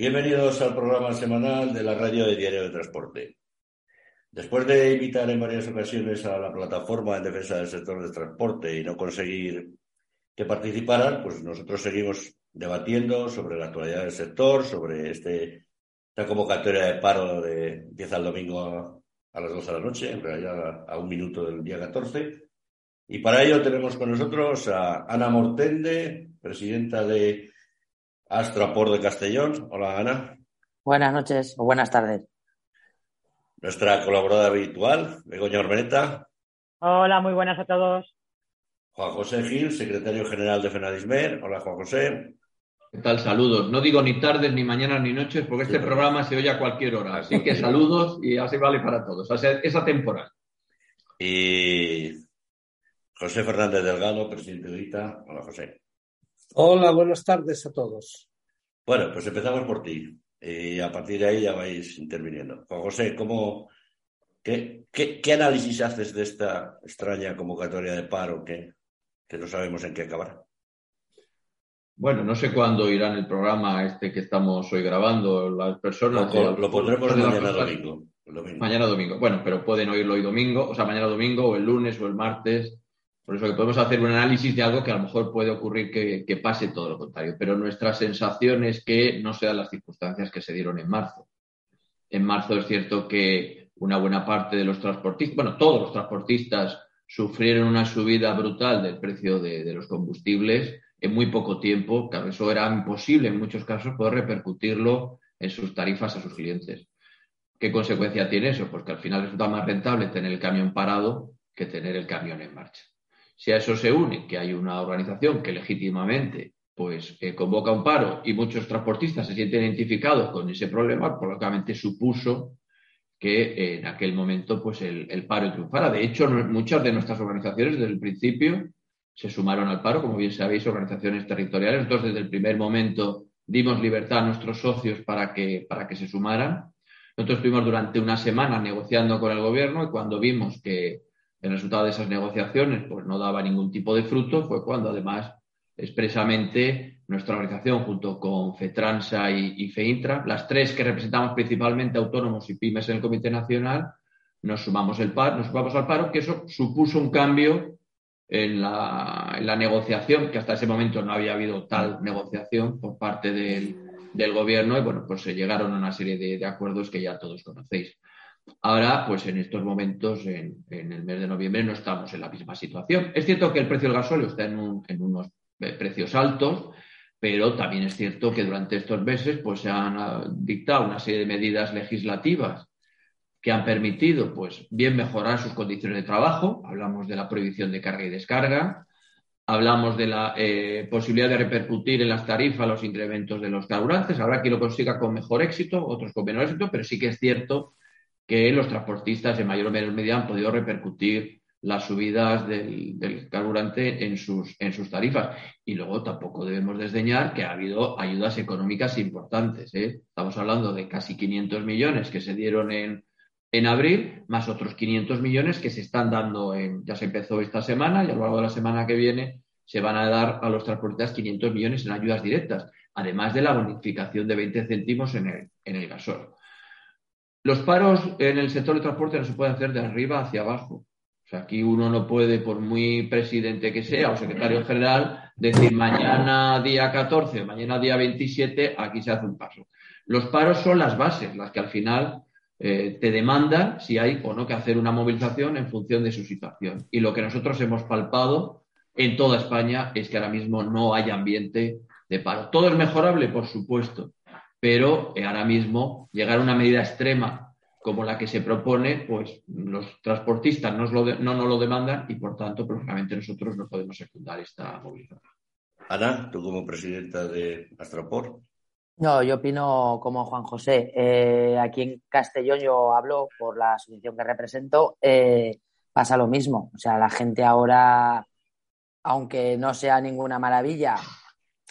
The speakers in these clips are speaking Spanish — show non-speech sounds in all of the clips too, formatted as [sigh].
Bienvenidos al programa semanal de la radio de Diario de Transporte. Después de invitar en varias ocasiones a la plataforma en defensa del sector del transporte y no conseguir que participaran, pues nosotros seguimos debatiendo sobre la actualidad del sector, sobre este, esta convocatoria de paro de empieza el domingo a, a las 12 de la noche, en realidad a un minuto del día 14. Y para ello tenemos con nosotros a Ana Mortende, presidenta de Astraport de Castellón. Hola, Ana. Buenas noches o buenas tardes. Nuestra colaboradora habitual, Begoña Ormeneta. Hola, muy buenas a todos. Juan José Gil, secretario general de Fenadismer. Hola, Juan José. ¿Qué tal? Saludos. No digo ni tardes, ni mañanas, ni noches, porque este programa se oye a cualquier hora. Así que saludos y así vale para todos. O sea, esa temporada. Y José Fernández Delgado, presidente de ITA. Hola, José. Hola, buenas tardes a todos. Bueno, pues empezamos por ti. Y a partir de ahí ya vais interviniendo. Juan José, ¿cómo, qué, qué, qué análisis haces de esta extraña convocatoria de paro que, que no sabemos en qué acabará? Bueno, no sé cuándo irán el programa este que estamos hoy grabando las personas. Lo, lo pondremos mañana domingo, domingo. Mañana domingo. Bueno, pero pueden oírlo hoy domingo, o sea, mañana domingo o el lunes o el martes. Por eso que podemos hacer un análisis de algo que a lo mejor puede ocurrir que, que pase todo lo contrario. Pero nuestra sensación es que no sean las circunstancias que se dieron en marzo. En marzo es cierto que una buena parte de los transportistas, bueno, todos los transportistas sufrieron una subida brutal del precio de, los combustibles en muy poco tiempo, claro, eso era imposible en muchos casos poder repercutirlo en sus tarifas a sus clientes. ¿Qué consecuencia tiene eso? Pues que al final resulta más rentable tener el camión parado que tener el camión en marcha. Si a eso se une que hay una organización que legítimamente pues eh, convoca un paro y muchos transportistas se sienten identificados con ese problema, pues lógicamente supuso que en aquel momento pues el, el paro triunfara. De hecho, muchas de nuestras organizaciones desde el principio se sumaron al paro, como bien sabéis, organizaciones territoriales. Nosotros desde el primer momento dimos libertad a nuestros socios para que, para que se sumaran. Nosotros estuvimos durante una semana negociando con el gobierno y cuando vimos que el resultado de esas negociaciones pues, no daba ningún tipo de fruto, fue cuando además expresamente nuestra organización junto con FETRANSA y, FEINTRA, las tres que representamos principalmente autónomos y pymes en el Comité Nacional, nos sumamos, el paro, nos sumamos al paro, que eso supuso un cambio en la, negociación, que hasta ese momento no había habido tal negociación por parte del, gobierno y bueno, pues se llegaron a una serie de, acuerdos que ya todos conocéis. Ahora, pues en estos momentos, en, en, el mes de noviembre, no estamos en la misma situación. Es cierto que el precio del gasóleo está en, un, en unos precios altos, pero también es cierto que durante estos meses pues, se han dictado una serie de medidas legislativas que han permitido, pues, bien mejorar sus condiciones de trabajo. Hablamos de la prohibición de carga y descarga, hablamos de la eh, posibilidad de repercutir en las tarifas los incrementos de los carburantes. Habrá quien lo consiga con mejor éxito, otros con menor éxito, pero sí que es cierto que los transportistas en mayor o menor medida han podido repercutir las subidas del, del carburante en sus, en sus, tarifas. Y luego tampoco debemos desdeñar que ha habido ayudas económicas importantes. ¿eh? Estamos hablando de casi 500 millones que se dieron en, en abril, más otros 500 millones que se están dando, en, ya se empezó esta semana y a lo largo de la semana que viene se van a dar a los transportistas 500 millones en ayudas directas, además de la bonificación de 20 céntimos en el, en el gasol. Los paros en el sector de transporte no se pueden hacer de arriba hacia abajo. O sea, aquí uno no puede, por muy presidente que sea o secretario general, decir mañana día 14 o mañana día 27, aquí se hace un paso. Los paros son las bases, las que al final eh, te demandan si hay o no que hacer una movilización en función de su situación. Y lo que nosotros hemos palpado en toda España es que ahora mismo no hay ambiente de paro. Todo es mejorable, por supuesto, pero eh, ahora mismo llegar a una medida extrema como la que se propone, pues los transportistas nos lo de, no nos lo demandan y por tanto, probablemente nosotros no podemos secundar esta movilización. Ana, tú como presidenta de Astroport. No, yo opino como Juan José. Eh, aquí en Castellón yo hablo por la asociación que represento. Eh, pasa lo mismo. O sea, la gente ahora, aunque no sea ninguna maravilla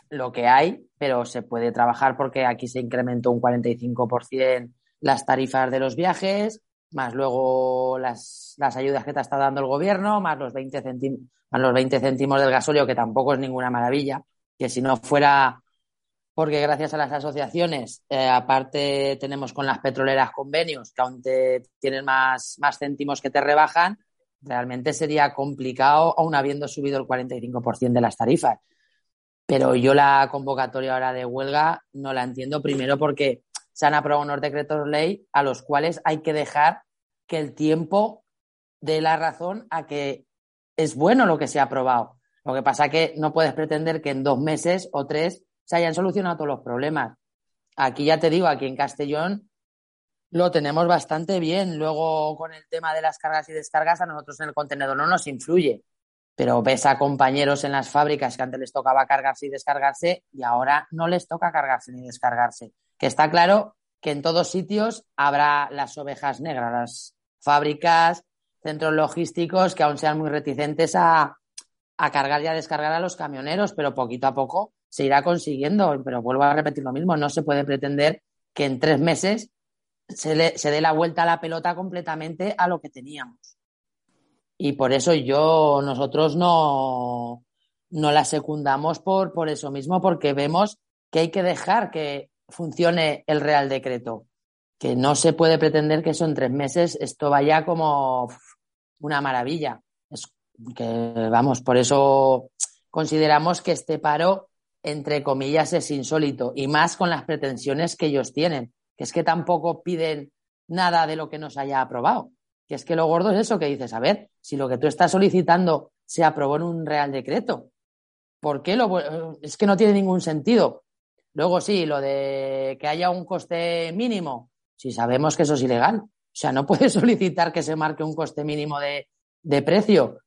lo que hay, pero se puede trabajar porque aquí se incrementó un 45% las tarifas de los viajes, más luego las, las ayudas que te está dando el gobierno, más los 20 céntimos, más los 20 céntimos del gasóleo, que tampoco es ninguna maravilla, que si no fuera porque gracias a las asociaciones, eh, aparte tenemos con las petroleras convenios, que aún te tienen más, más céntimos que te rebajan, realmente sería complicado, aún habiendo subido el 45% de las tarifas. Pero yo la convocatoria ahora de huelga no la entiendo primero porque se han aprobado unos decretos ley a los cuales hay que dejar que el tiempo dé la razón a que es bueno lo que se ha aprobado. Lo que pasa es que no puedes pretender que en dos meses o tres se hayan solucionado todos los problemas. Aquí ya te digo, aquí en Castellón lo tenemos bastante bien. Luego, con el tema de las cargas y descargas, a nosotros en el contenedor no nos influye. Pero ves a compañeros en las fábricas que antes les tocaba cargarse y descargarse y ahora no les toca cargarse ni descargarse. Que está claro que en todos sitios habrá las ovejas negras, las fábricas, centros logísticos que aún sean muy reticentes a, a cargar y a descargar a los camioneros, pero poquito a poco se irá consiguiendo. Pero vuelvo a repetir lo mismo, no se puede pretender que en tres meses se, le, se dé la vuelta a la pelota completamente a lo que teníamos. Y por eso yo, nosotros no, no la secundamos por, por eso mismo, porque vemos que hay que dejar que funcione el Real Decreto. Que no se puede pretender que son tres meses, esto vaya como una maravilla. Es que, vamos, por eso consideramos que este paro, entre comillas, es insólito y más con las pretensiones que ellos tienen que es que tampoco piden nada de lo que nos haya aprobado. Que es que lo gordo es eso que dices, a ver, si lo que tú estás solicitando se aprobó en un real decreto, ¿por qué lo es que no tiene ningún sentido? Luego sí, lo de que haya un coste mínimo, si sabemos que eso es ilegal. O sea, no [laughs] puedes solicitar que se marque un coste mínimo de, de precio.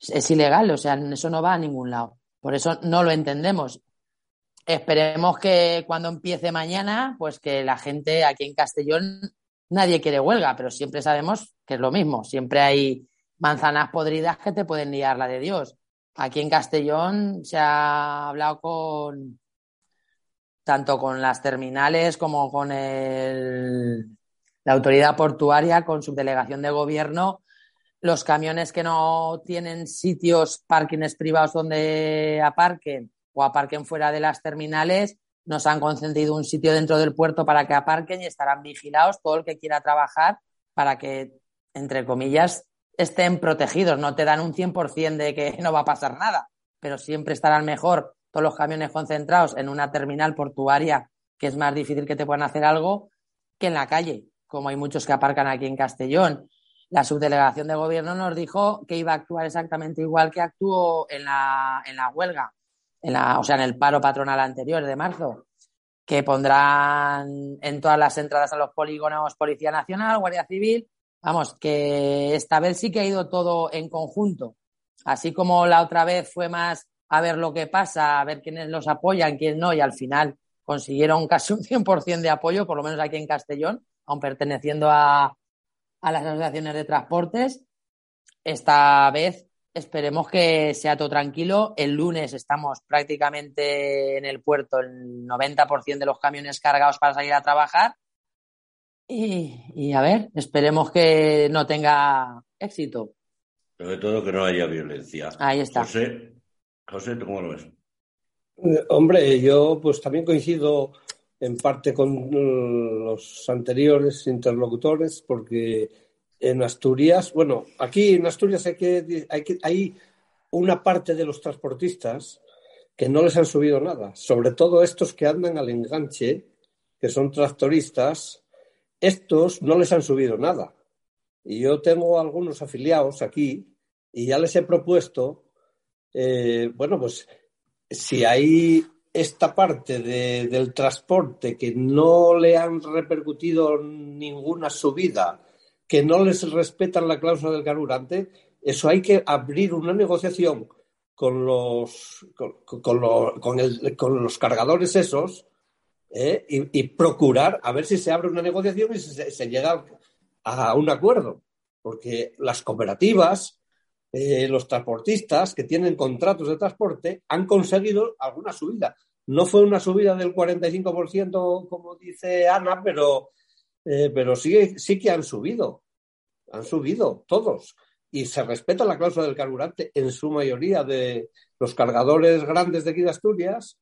Es ilegal, o sea, eso no va a ningún lado. Por eso no lo entendemos. Esperemos que cuando empiece mañana, pues que la gente aquí en Castellón, nadie quiere huelga, pero siempre sabemos que es lo mismo. Siempre hay manzanas podridas que te pueden liar la de Dios. Aquí en Castellón se ha hablado con tanto con las terminales como con el, la autoridad portuaria, con su delegación de gobierno, los camiones que no tienen sitios, parkings privados donde aparquen o aparquen fuera de las terminales, nos han concedido un sitio dentro del puerto para que aparquen y estarán vigilados todo el que quiera trabajar para que, entre comillas, estén protegidos. No te dan un 100% de que [laughs] no va a pasar nada, pero siempre estarán mejor todos los camiones concentrados en una terminal portuaria, que es más difícil que te puedan hacer algo, que en la calle, como hay muchos que aparcan aquí en Castellón. La subdelegación de gobierno nos dijo que iba a actuar exactamente igual que actuó en la, en la huelga en la, o sea, en el paro patronal anterior de marzo, que pondrán en todas las entradas a los polígonos Policía Nacional, Guardia Civil. Vamos, que esta vez sí que ha ido todo en conjunto. Así como la otra vez fue más a ver lo que pasa, a ver quiénes los apoyan, quién no, y al final consiguieron casi un 100% de apoyo, por lo menos aquí en Castellón, aun perteneciendo a, a las asociaciones de transportes. Esta vez Esperemos que sea todo tranquilo. El lunes estamos prácticamente en el puerto, el 90% de los camiones cargados para salir a trabajar. Y, a ver, esperemos que no tenga éxito. Sobre todo que no haya violencia. Ahí está. José, José ¿tú cómo lo ves? Eh, hombre, yo pues también coincido en parte con los anteriores interlocutores porque en Asturias, bueno, aquí en Asturias hay que, hay que, hay una parte de los transportistas que no les han subido nada, sobre todo estos que andan al enganche, que son tractoristas, estos no les han subido nada. Y yo tengo algunos afiliados aquí y ya les he propuesto, eh, bueno, pues si hay esta parte de, del transporte que no le han repercutido ninguna subida que no les respetan la cláusula del carburante, eso hay que abrir una negociación con los, con, los cargadores esos ¿eh? y, procurar a ver si se abre una negociación y se, llega a un acuerdo. Porque las cooperativas, eh, los transportistas que tienen contratos de transporte han conseguido alguna subida. No fue una subida del 45%, como dice Ana, pero eh, pero sí, sí que han subido. Han subido todos. Y se respeta la cláusula del carburante en su mayoría de los cargadores grandes de aquí de Asturias.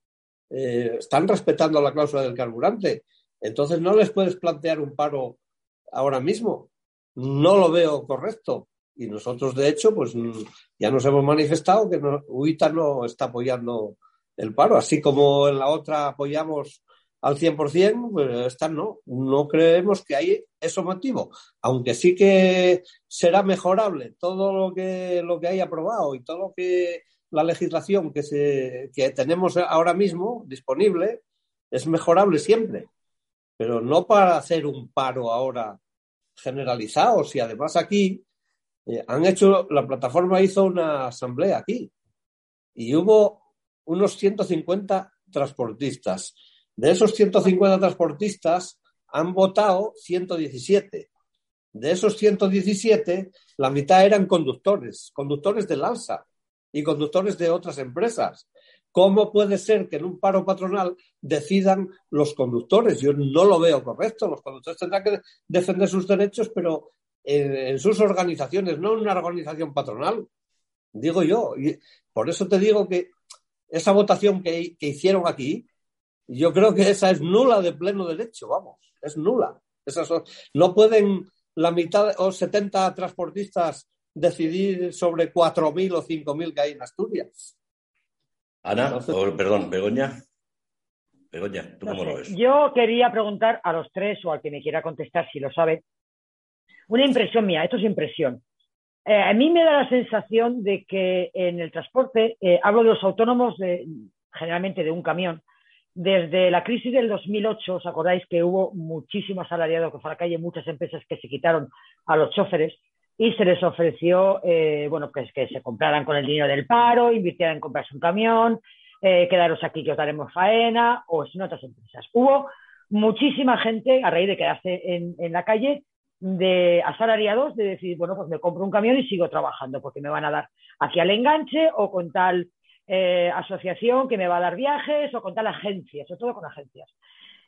eh, están respetando la cláusula del carburante. Entonces no les puedes plantear un paro ahora mismo. No lo veo correcto. Y nosotros, de hecho, pues ya nos hemos manifestado que no, UITA no está apoyando el paro, así como en la otra apoyamos al 100%, pues esta no. No creemos que hay eso motivo, aunque sí que será mejorable todo lo que, lo que hay aprobado y todo lo que la legislación que, se, que tenemos ahora mismo disponible es mejorable siempre, pero no para hacer un paro ahora generalizado. Si además aquí eh, han hecho, la plataforma hizo una asamblea aquí y hubo unos 150 transportistas. De esos 150 transportistas han votado 117. De esos 117, la mitad eran conductores, conductores del ALSA y conductores de otras empresas. ¿Cómo puede ser que en un paro patronal decidan los conductores? Yo no lo veo correcto. Los conductores tendrán que defender sus derechos, pero en, sus organizaciones, no en una organización patronal. Digo yo. Y por eso te digo que esa votación que, hicieron aquí, yo creo que esa es nula de pleno derecho, vamos, es nula. Esas no pueden la mitad o 70 transportistas decidir sobre 4.000 o 5.000 que hay en Asturias. Ana, perdón, Begoña. Begoña, ¿tú cómo lo ves? Yo quería preguntar a los tres o al que me quiera contestar si lo sabe. Una impresión mía, esto es impresión. Eh, a mí me da la sensación de que en el transporte, eh, hablo de los autónomos, de, generalmente de un camión, desde la crisis del 2008, ¿os acordáis que hubo muchísimo asalariado que fue a la calle, muchas empresas que se quitaron a los choferes y se les ofreció, eh, bueno, pues que se compraran con el dinero del paro, invirtieran en comprarse un camión, quedaros aquí que os daremos faena, o en otras empresas. Hubo muchísima gente, a raíz de quedarse en la calle, de asalariados de decir, bueno, pues me compro un camión y sigo trabajando porque me van a dar aquí al enganche o con tal eh, asociación que me va a dar viajes o con tal agencia, sobre todo con agencias.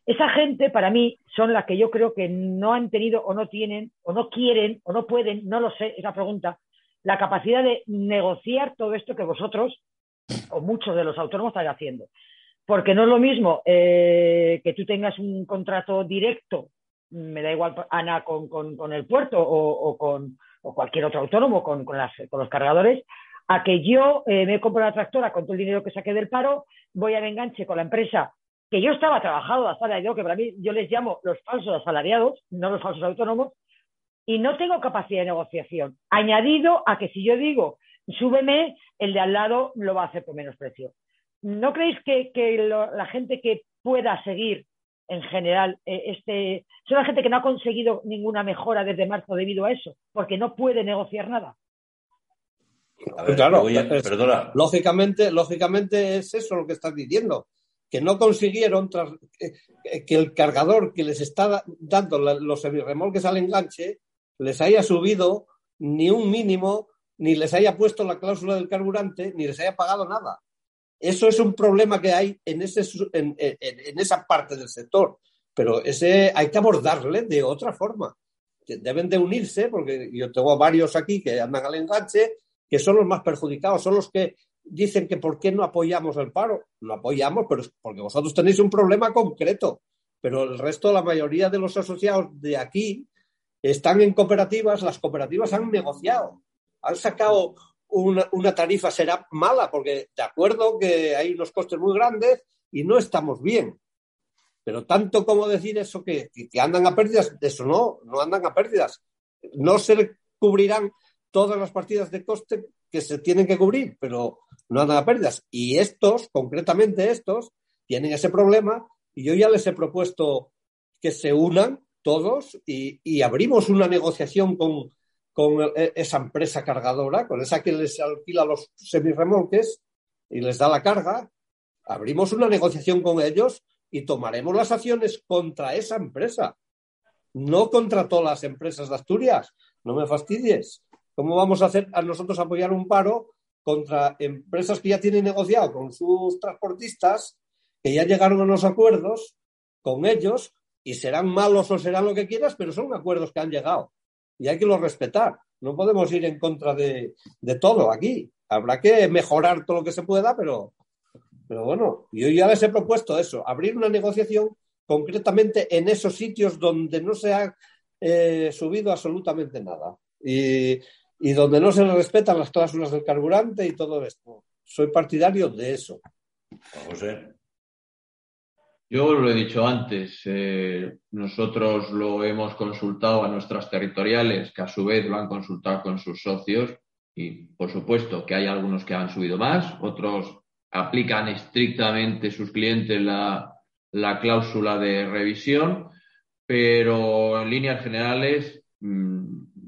Esa gente, para mí, son las que yo creo que no han tenido o no tienen o no quieren o no pueden, no lo sé, esa pregunta, la capacidad de negociar todo esto que vosotros o muchos de los autónomos están haciendo. Porque no es lo mismo eh, que tú tengas un contrato directo me da igual Ana con, el puerto o, con cualquier otro autónomo con, los cargadores, a que yo eh, me compro la tractora con todo el dinero que saqué del paro, voy al enganche con la empresa que yo estaba trabajando asalariado, que para mí yo les llamo los falsos asalariados, no los falsos autónomos, y no tengo capacidad de negociación. Añadido a que si yo digo, súbeme, el de al lado lo va a hacer por menos precio. ¿No creéis que, la gente que pueda seguir en general, eh, este, son la gente que no ha conseguido ninguna mejora desde marzo debido a eso, porque no puede negociar nada. Claro, perdona. Lógicamente, lógicamente es eso lo que estás diciendo, que no consiguieron que el cargador que les está dando los semirremolques al enganche les haya subido ni un mínimo, ni les haya puesto la cláusula del carburante, ni les haya pagado nada. Eso es un problema que hay en, ese, en, esa parte del sector, pero ese hay que abordarle de otra forma. Deben de unirse, porque yo tengo varios aquí que andan al enganche, que son los más perjudicados, son los que dicen que por qué no apoyamos el paro. No apoyamos, pero porque vosotros tenéis un problema concreto. Pero el resto, la mayoría de los asociados de aquí están en cooperativas, las cooperativas han negociado, han sacado una, tarifa será mala, porque de acuerdo que hay unos costes muy grandes y no estamos bien. Pero tanto como decir eso que, que, andan a pérdidas, eso no, no andan a pérdidas. No se cubrirán todas las partidas de coste que se tienen que cubrir, pero no andan a pérdidas. Y estos, concretamente estos, tienen ese problema y yo ya les he propuesto que se unan todos y abrimos una negociación con, con e, esa empresa cargadora, con esa que les alquila los semirremolques y les da la carga, abrimos una negociación con ellos y tomaremos las acciones contra esa empresa, no contra todas las empresas de Asturias. No me fastidies. ¿Cómo vamos a hacer a nosotros apoyar un paro contra empresas que ya tienen negociado con sus transportistas, que ya llegaron a los acuerdos con ellos y serán malos o serán lo que quieras, pero son acuerdos que han llegado y hay que lo respetar. No podemos ir en contra de, todo aquí. Habrá que mejorar todo lo que se pueda, pero Pero bueno, yo ya les he propuesto eso, abrir una negociación concretamente en esos sitios donde no se ha eh, subido absolutamente nada y, y donde no se respetan las cláusulas del carburante y todo esto. Soy partidario de eso. José. Yo lo he dicho antes, eh, nosotros lo hemos consultado a nuestras territoriales, que a su vez lo han consultado con sus socios, y por supuesto que hay algunos que han subido más, otros aplican estrictamente sus clientes la, la cláusula de revisión, pero en líneas generales, mmm,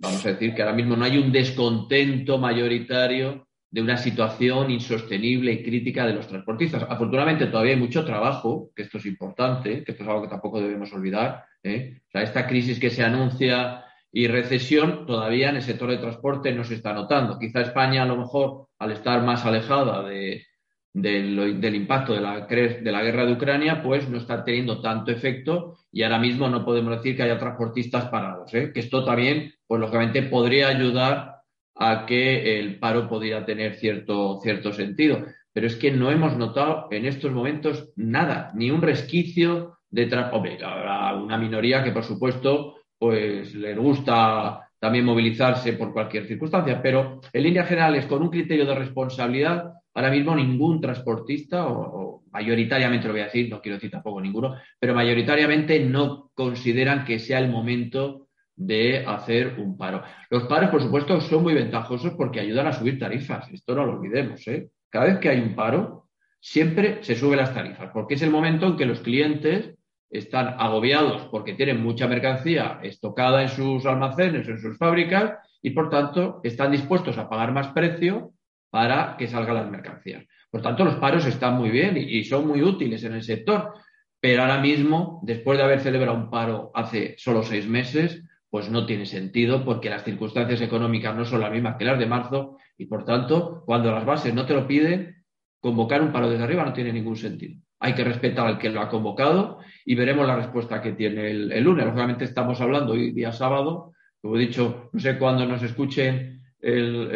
vamos a decir que ahora mismo no hay un descontento mayoritario de una situación insostenible y crítica de los transportistas. Afortunadamente todavía hay mucho trabajo, que esto es importante, que esto es algo que tampoco debemos olvidar. ¿eh? O sea, esta crisis que se anuncia y recesión todavía en el sector de transporte no se está notando. Quizá España a lo mejor, al estar más alejada de, del, impacto de la, de la guerra de Ucrania, pues no está teniendo tanto efecto y ahora mismo no podemos decir que haya transportistas parados. ¿eh? Que esto también, pues lógicamente, podría ayudar a que el paro podría tener cierto, cierto sentido. Pero es que no hemos notado en estos momentos nada, ni un resquicio de. Habrá una minoría que, por supuesto, pues les gusta también movilizarse por cualquier circunstancia, pero en líneas generales, con un criterio de responsabilidad, ahora mismo ningún transportista, o, o, mayoritariamente lo voy a decir, no quiero decir tampoco ninguno, pero mayoritariamente no consideran que sea el momento de hacer un paro. Los paros, por supuesto, son muy ventajosos porque ayudan a subir tarifas. Esto no lo olvidemos. ¿eh? Cada vez que hay un paro, siempre se suben las tarifas, porque es el momento en que los clientes están agobiados porque tienen mucha mercancía estocada en sus almacenes, en sus fábricas, y por tanto están dispuestos a pagar más precio para que salgan las mercancías. Por tanto, los paros están muy bien y, son muy útiles en el sector. Pero ahora mismo, después de haber celebrado un paro hace solo seis meses, pues no tiene sentido porque las circunstancias económicas no son las mismas que las de marzo y, por tanto, cuando las bases no te lo piden, convocar un paro desde arriba no tiene ningún sentido. Hay que respetar al que lo ha convocado y veremos la respuesta que tiene el, el lunes. Lógicamente estamos hablando hoy día sábado, como he dicho, no sé cuándo nos escuchen el,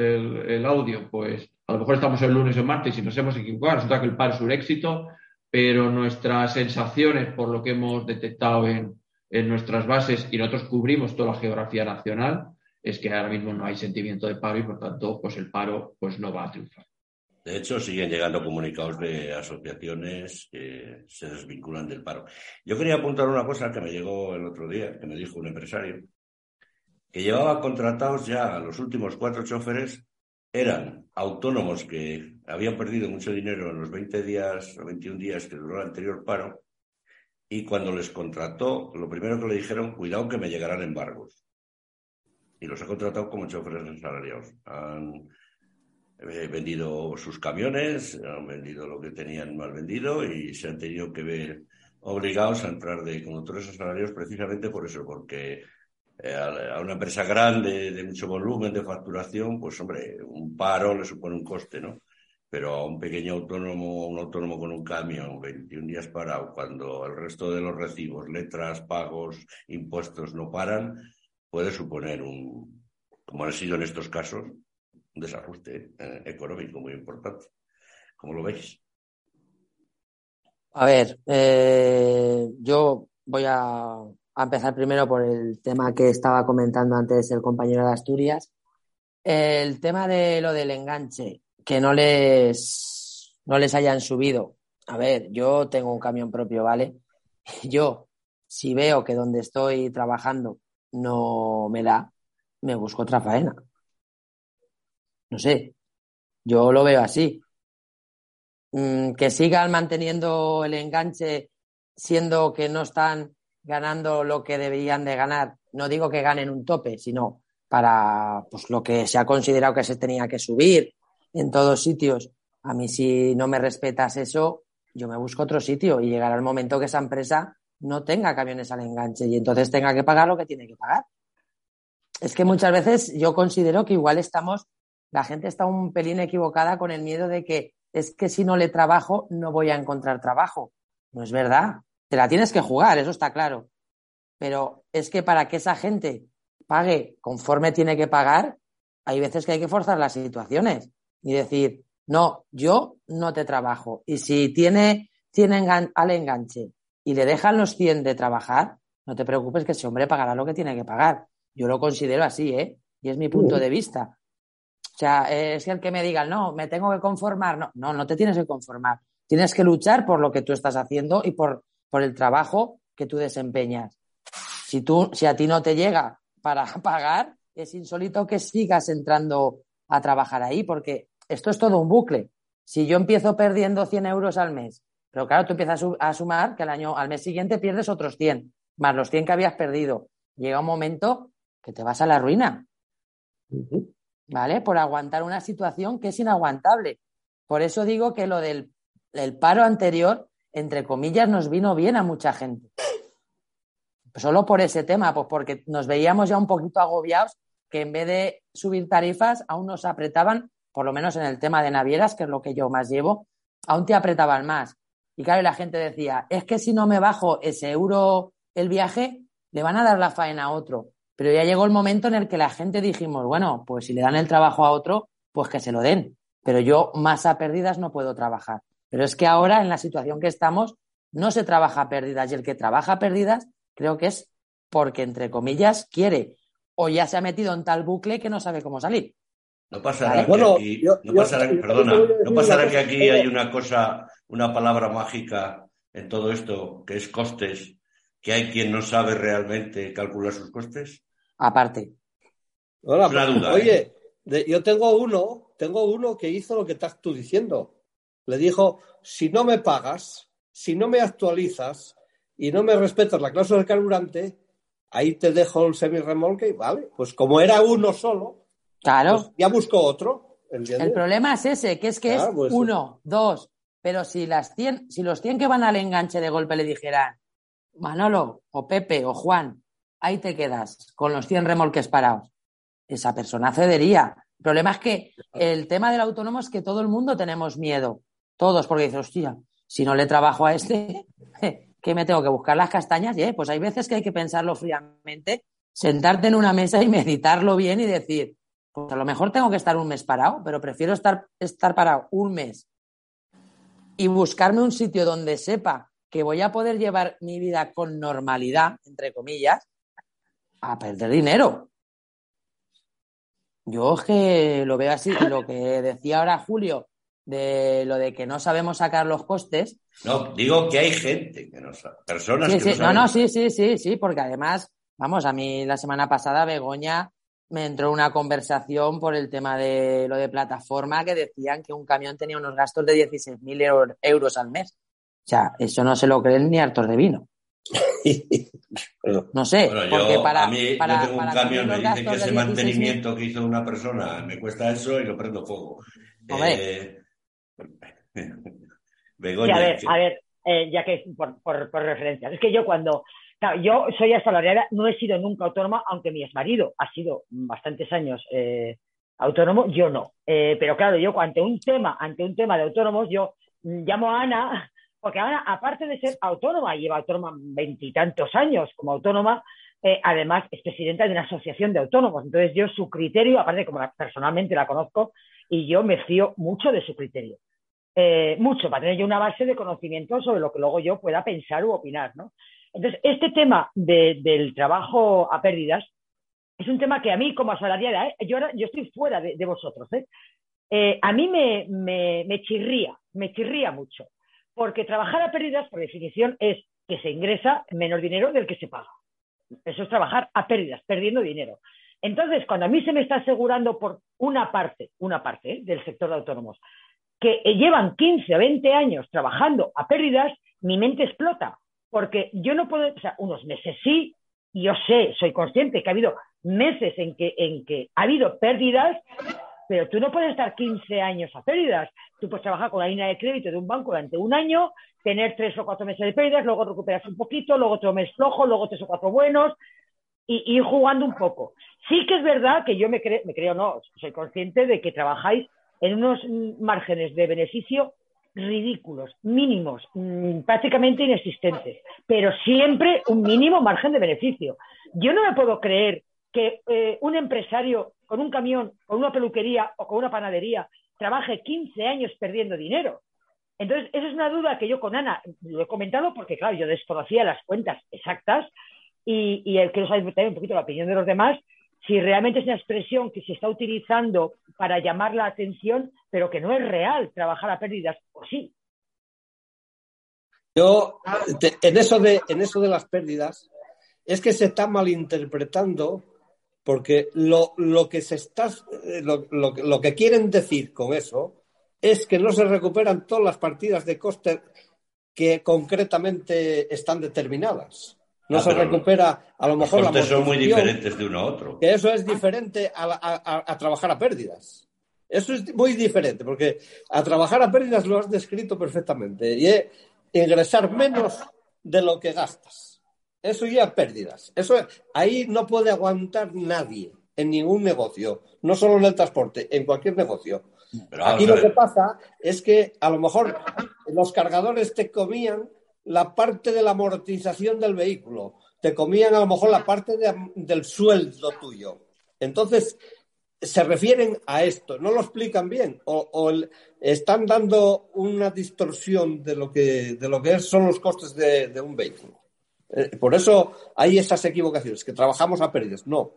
el, audio, pues a lo mejor estamos el lunes o el martes y nos hemos equivocado, resulta que el paro es un éxito, pero nuestras sensaciones por lo que hemos detectado en, en nuestras bases y nosotros cubrimos toda la geografía nacional, es que ahora mismo no hay sentimiento de paro y por tanto pues el paro pues no va a triunfar. De hecho, siguen llegando comunicados de asociaciones que se desvinculan del paro. Yo quería apuntar una cosa que me llegó el otro día, que me dijo un empresario, que llevaba contratados ya a los últimos cuatro choferes, eran autónomos que habían perdido mucho dinero en los 20 días o 21 días que duró el anterior paro, y cuando les contrató, lo primero que le dijeron, cuidado que me llegarán embargos. Y los ha contratado como choferes salariados. Han eh, vendido sus camiones, han vendido lo que tenían mal vendido y se han tenido que ver obligados a entrar de conductores salariados precisamente por eso, porque eh, a una empresa grande, de mucho volumen de facturación, pues hombre, un paro le supone un coste, ¿no? Pero a un pequeño autónomo, un autónomo con un camión, 21 días parado, cuando el resto de los recibos, letras, pagos, impuestos no paran, puede suponer un, como ha sido en estos casos, un desajuste eh, económico muy importante. ¿Cómo lo veis? A ver, eh, yo voy a, empezar primero por el tema que estaba comentando antes el compañero de Asturias. El tema de lo del enganche que no les, no les hayan subido. A ver, yo tengo un camión propio, ¿vale? [laughs] Yo, si veo que donde estoy trabajando no me da, me busco otra faena. No sé, yo lo veo así. Mm, que sigan manteniendo el enganche siendo que no están ganando lo que deberían de ganar. No digo que ganen un tope, sino para pues, lo que se ha considerado que se tenía que subir en todos sitios. A mí si no me respetas eso, yo me busco otro sitio y llegará el momento que esa empresa no tenga camiones al enganche y entonces tenga que pagar lo que tiene que pagar. Es que muchas veces yo considero que igual estamos, la gente está un pelín equivocada con el miedo de que es que si no le trabajo no voy a encontrar trabajo. No es verdad. Te la tienes que jugar, eso está claro. Pero es que para que esa gente pague conforme tiene que pagar, hay veces que hay que forzar las situaciones y decir, no, yo no te trabajo. Y si tiene, tiene al enganche y le dejan los 100 de trabajar, no te preocupes que ese hombre pagará lo que tiene que pagar. Yo lo considero así, ¿eh? Y es mi punto de vista. O sea, es el que me diga, no, me tengo que conformar. No, no, no te tienes que conformar. Tienes que luchar por lo que tú estás haciendo y por, por el trabajo que tú desempeñas. Si, tú, si a ti no te llega para [laughs] pagar, es insólito que sigas entrando a trabajar ahí, porque esto es todo un bucle. Si yo empiezo perdiendo 100 euros al mes, pero claro, tú empiezas a sumar que al año, al mes siguiente pierdes otros 100, más los 100 que habías perdido. Llega un momento que te vas a la ruina. ¿Vale? Por aguantar una situación que es inaguantable. Por eso digo que lo del paro anterior, entre comillas, nos vino bien a mucha gente. Solo por ese tema, pues porque nos veíamos ya un poquito agobiados que en vez de subir tarifas aún nos apretaban por lo menos en el tema de navieras, que es lo que yo más llevo, aún te apretaban más. Y claro, la gente decía, es que si no me bajo ese euro el viaje, le van a dar la faena a otro. Pero ya llegó el momento en el que la gente dijimos, bueno, pues si le dan el trabajo a otro, pues que se lo den. Pero yo más a pérdidas no puedo trabajar. Pero es que ahora, en la situación que estamos, no se trabaja a pérdidas. Y el que trabaja a pérdidas, creo que es porque, entre comillas, quiere o ya se ha metido en tal bucle que no sabe cómo salir. No pasará, que aquí, no pasará, perdona, no pasará que aquí hay una cosa, una palabra mágica en todo esto, que es costes, que hay quien no sabe realmente calcular sus costes. Aparte. una duda, oye, ¿eh? yo tengo uno, tengo uno que hizo lo que estás tú diciendo. Le dijo, si no me pagas, si no me actualizas y no me respetas la cláusula del carburante, ahí te dejo el semi-remolque, ¿vale? Pues como era uno solo, Claro. Pues ya busco otro. El problema es ese, que es que es pues uno, dos. Pero si las 100, si los 100 que van al enganche de golpe le dijeran, Manolo, o Pepe, o Juan, ahí te quedas con los 100 remolques parados, esa persona cedería. El problema es que el tema del autónomo es que todo el mundo tenemos miedo. Todos, porque dices, hostia, si no le trabajo a este, [laughs] ¿qué me tengo que buscar las castañas? Y, pues hay veces que hay que pensarlo fríamente, sentarte en una mesa y [laughs] meditarlo bien y decir, pues a lo mejor tengo que estar un mes parado, pero prefiero estar, estar parado un mes y buscarme un sitio donde sepa que voy a poder llevar mi vida con normalidad, entre comillas, a perder dinero. Yo es que lo veo así, lo que decía ahora Julio, de lo de que no sabemos sacar los costes. No, digo que hay gente que no sabe, personas que no saben. No, no, sí, sí, sí, sí, porque además, vamos, a mí la semana pasada Begoña me entró una conversación por el tema de lo de plataforma que decían que un camión tenía unos gastos de 16.000 euros al mes. O sea, eso no se lo creen ni hartos de vino. [laughs] No sé, porque para, a mí, para, yo tengo un camión, me dice que ese mantenimiento que hizo una persona me cuesta eso y lo prendo fuego. Eh... [laughs] Begoña, a ver, a ver eh, ya que por, por, por referencia, es que yo cuando yo soy asalariada, no he sido nunca autónoma, aunque mi exmarido ha sido bastantes años eh, autónomo, yo no. Eh, pero claro, yo ante un tema, ante un tema de autónomos, yo llamo a Ana, porque Ana, aparte de ser autónoma, lleva autónoma veintitantos años como autónoma, eh, además es presidenta de una asociación de autónomos. Entonces yo su criterio, aparte como personalmente la conozco, y yo me fío mucho de su criterio. mucho, para tener yo una base de conocimiento sobre lo que luego yo pueda pensar u opinar, ¿no? Entonces, este tema del trabajo a pérdidas es un tema que a mí, como asalariada, ¿eh? yo, ahora, yo estoy fuera de, vosotros, ¿eh? Eh, a mí me, me, chirría, me chirría mucho, porque trabajar a pérdidas, por definición, es que se ingresa menos dinero del que se paga. Eso es trabajar a pérdidas, perdiendo dinero. Entonces, cuando a mí se me está asegurando por una parte, una parte del sector de autónomos, que llevan 15 o 20 años trabajando a pérdidas, mi mente explota, porque yo no puedo, o sea, unos meses sí, yo sé, soy consciente que ha habido meses en que, ha habido pérdidas, pero tú no puedes estar 15 años a pérdidas. Tú puedes trabajar con la línea de crédito de un banco durante un año, tener tres o cuatro meses de pérdidas, luego recuperas un poquito, luego otro mes flojo, luego tres o cuatro buenos, y, ir jugando un poco. Sí que es verdad que yo me, me creo, no, soy consciente de que trabajáis en unos márgenes de beneficio ridículos, mínimos, mm, prácticamente inexistentes, pero siempre un mínimo margen de beneficio. Yo no me puedo creer que eh, un empresario con un camión, con una peluquería o con una panadería trabaje 15 años perdiendo dinero. Entonces, esa es una duda que yo con Ana lo he comentado porque, claro, yo desconocía las cuentas exactas y, y quiero saber también un poquito la opinión de los demás, si realmente es una expresión que se está utilizando para llamar la atención, pero que no es real trabajar a pérdidas, o sí. Yo, en, eso de, en eso de las pérdidas, es que se está malinterpretando porque lo, lo que se está, lo, lo, que quieren decir con eso es que no se recuperan todas las partidas de coste que concretamente están determinadas. No ah, se recupera a lo mejor los costes son muy diferentes de uno a otro. Que eso es diferente a, a, trabajar a pérdidas. Eso es muy diferente, porque a trabajar a pérdidas lo has descrito perfectamente. Y es ingresar menos de lo que gastas. Eso ya pérdidas. Eso ahí no puede aguantar nadie en ningún negocio, no solo en el transporte, en cualquier negocio. Aquí lo que pasa es que a lo mejor los cargadores te comían la parte de la amortización del vehículo, te comían a lo mejor la parte del sueldo tuyo. Entonces, se refieren a esto, no lo explican bien o, están dando una distorsión de lo que, de lo que son los costes de, un vehículo. Eh, por eso hay esas equivocaciones, que trabajamos a pérdidas. No,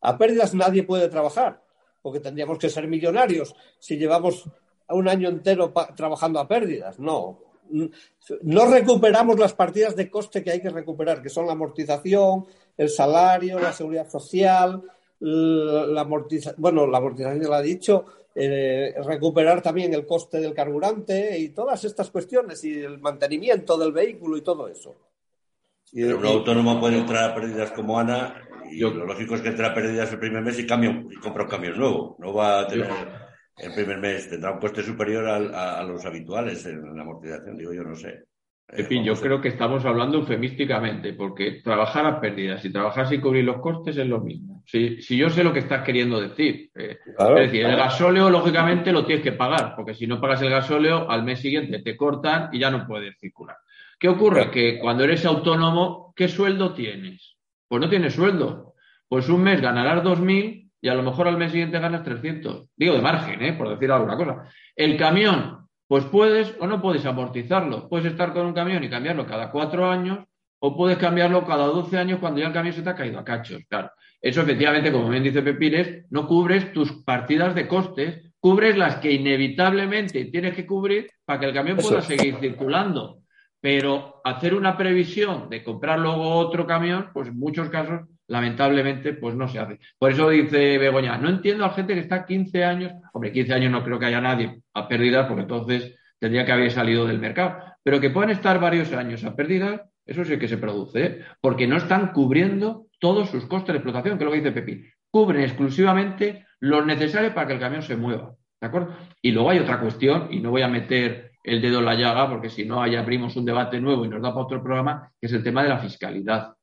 a pérdidas nadie puede trabajar, porque tendríamos que ser millonarios si llevamos un año entero trabajando a pérdidas. No, no recuperamos las partidas de coste que hay que recuperar, que son la amortización, el salario, la seguridad social, la amortización, bueno, la amortización ya lo ha dicho, eh, recuperar también el coste del carburante y todas estas cuestiones y el mantenimiento del vehículo y todo eso. Pero un autónomo puede entrar a pérdidas como Ana y lo lógico es que entre a pérdidas el primer mes y, cambio, y compra un cambio nuevo. No va a tener el primer mes tendrá un coste superior a, los habituales en la amortización, digo yo, no sé. En fin, yo creo que estamos hablando eufemísticamente, porque trabajar a pérdidas y trabajar sin cubrir los costes es lo mismo. Si, si yo sé lo que estás queriendo decir. Eh, es decir, el gasóleo, lógicamente, lo tienes que pagar, porque si no pagas el gasóleo, al mes siguiente te cortan y ya no puedes circular. ¿Qué ocurre? Que cuando eres autónomo, ¿qué sueldo tienes? Pues no tienes sueldo. Pues un mes ganarás 2.000 y a lo mejor al mes siguiente ganas 300. Digo de margen, ¿eh? por decir alguna cosa. El camión, pues puedes o no puedes amortizarlo. Puedes estar con un camión y cambiarlo cada cuatro años o puedes cambiarlo cada 12 años cuando ya el camión se te ha caído a cachos. Claro, eso efectivamente, como bien dice Pepines, no cubres tus partidas de costes, cubres las que inevitablemente tienes que cubrir para que el camión pueda seguir circulando. Pero hacer una previsión de comprar luego otro camión, pues en muchos casos lamentablemente, pues no se hace. Por eso dice Begoña, no entiendo a la gente que está 15 años, hombre, 15 años no creo que haya nadie a pérdidas, porque entonces tendría que haber salido del mercado, pero que puedan estar varios años a pérdidas, eso sí que se produce, ¿eh? porque no están cubriendo todos sus costes de explotación, que es lo que dice Pepín. Cubren exclusivamente lo necesario para que el camión se mueva. ¿De acuerdo? Y luego hay otra cuestión, y no voy a meter el dedo en la llaga, porque si no, ahí abrimos un debate nuevo y nos da para otro programa, que es el tema de la fiscalidad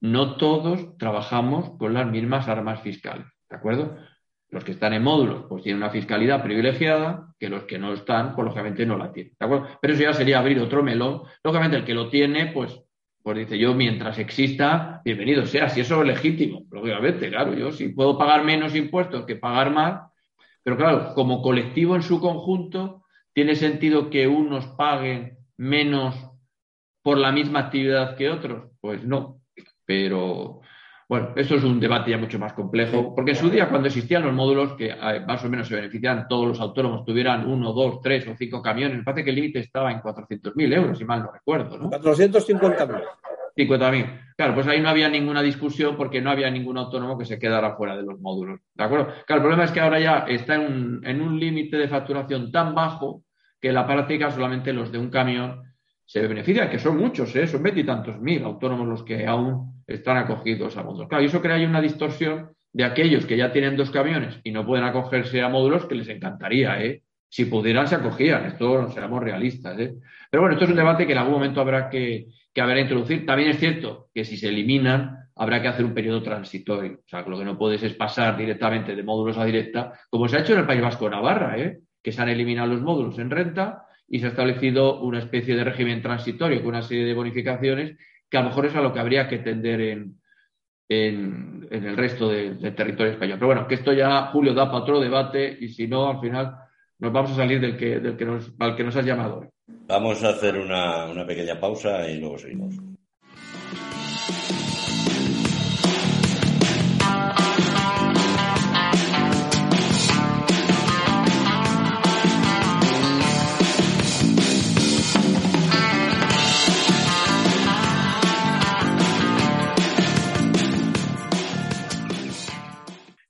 no todos trabajamos con las mismas armas fiscales, ¿de acuerdo? Los que están en módulos, pues tienen una fiscalidad privilegiada, que los que no están, pues lógicamente no la tienen, ¿de acuerdo? Pero eso ya sería abrir otro melón. Lógicamente, el que lo tiene, pues, pues dice yo, mientras exista, bienvenido sea, si eso es legítimo, lógicamente, claro, yo si puedo pagar menos impuestos que pagar más, pero claro, como colectivo en su conjunto, tiene sentido que unos paguen menos por la misma actividad que otros, pues no, pero bueno, eso es un debate ya mucho más complejo, porque en su día, cuando existían los módulos que eh, más o menos se beneficiaban todos los autónomos, tuvieran uno, dos, tres o cinco camiones, me parece que el límite estaba en 400.000 euros, si mal no recuerdo. ¿no? 450.000. 50.000. Claro, pues ahí no había ninguna discusión porque no había ningún autónomo que se quedara fuera de los módulos. ¿De acuerdo? Claro, el problema es que ahora ya está en un, en un límite de facturación tan bajo que en la práctica solamente los de un camión se benefician, que son muchos, ¿eh? son veintitantos mil autónomos los que aún están acogidos a módulos. Claro, y eso crea una distorsión de aquellos que ya tienen dos camiones y no pueden acogerse a módulos que les encantaría, ¿eh? Si pudieran, se acogían. Esto no seamos realistas, ¿eh? Pero bueno, esto es un debate que en algún momento habrá que, que haber introducir. También es cierto que si se eliminan, habrá que hacer un periodo transitorio. O sea, lo que no puedes es pasar directamente de módulos a directa, como se ha hecho en el País Vasco Navarra, ¿eh? que se han eliminado los módulos en renta y se ha establecido una especie de régimen transitorio con una serie de bonificaciones que a lo mejor es a lo que habría que tender en, en, el resto del territorio español. Pero bueno, que esto ya, Julio, da para otro debate y si no, al final nos vamos a salir del que, del que nos, al que nos has llamado. Vamos a hacer una, una pequeña pausa y luego seguimos.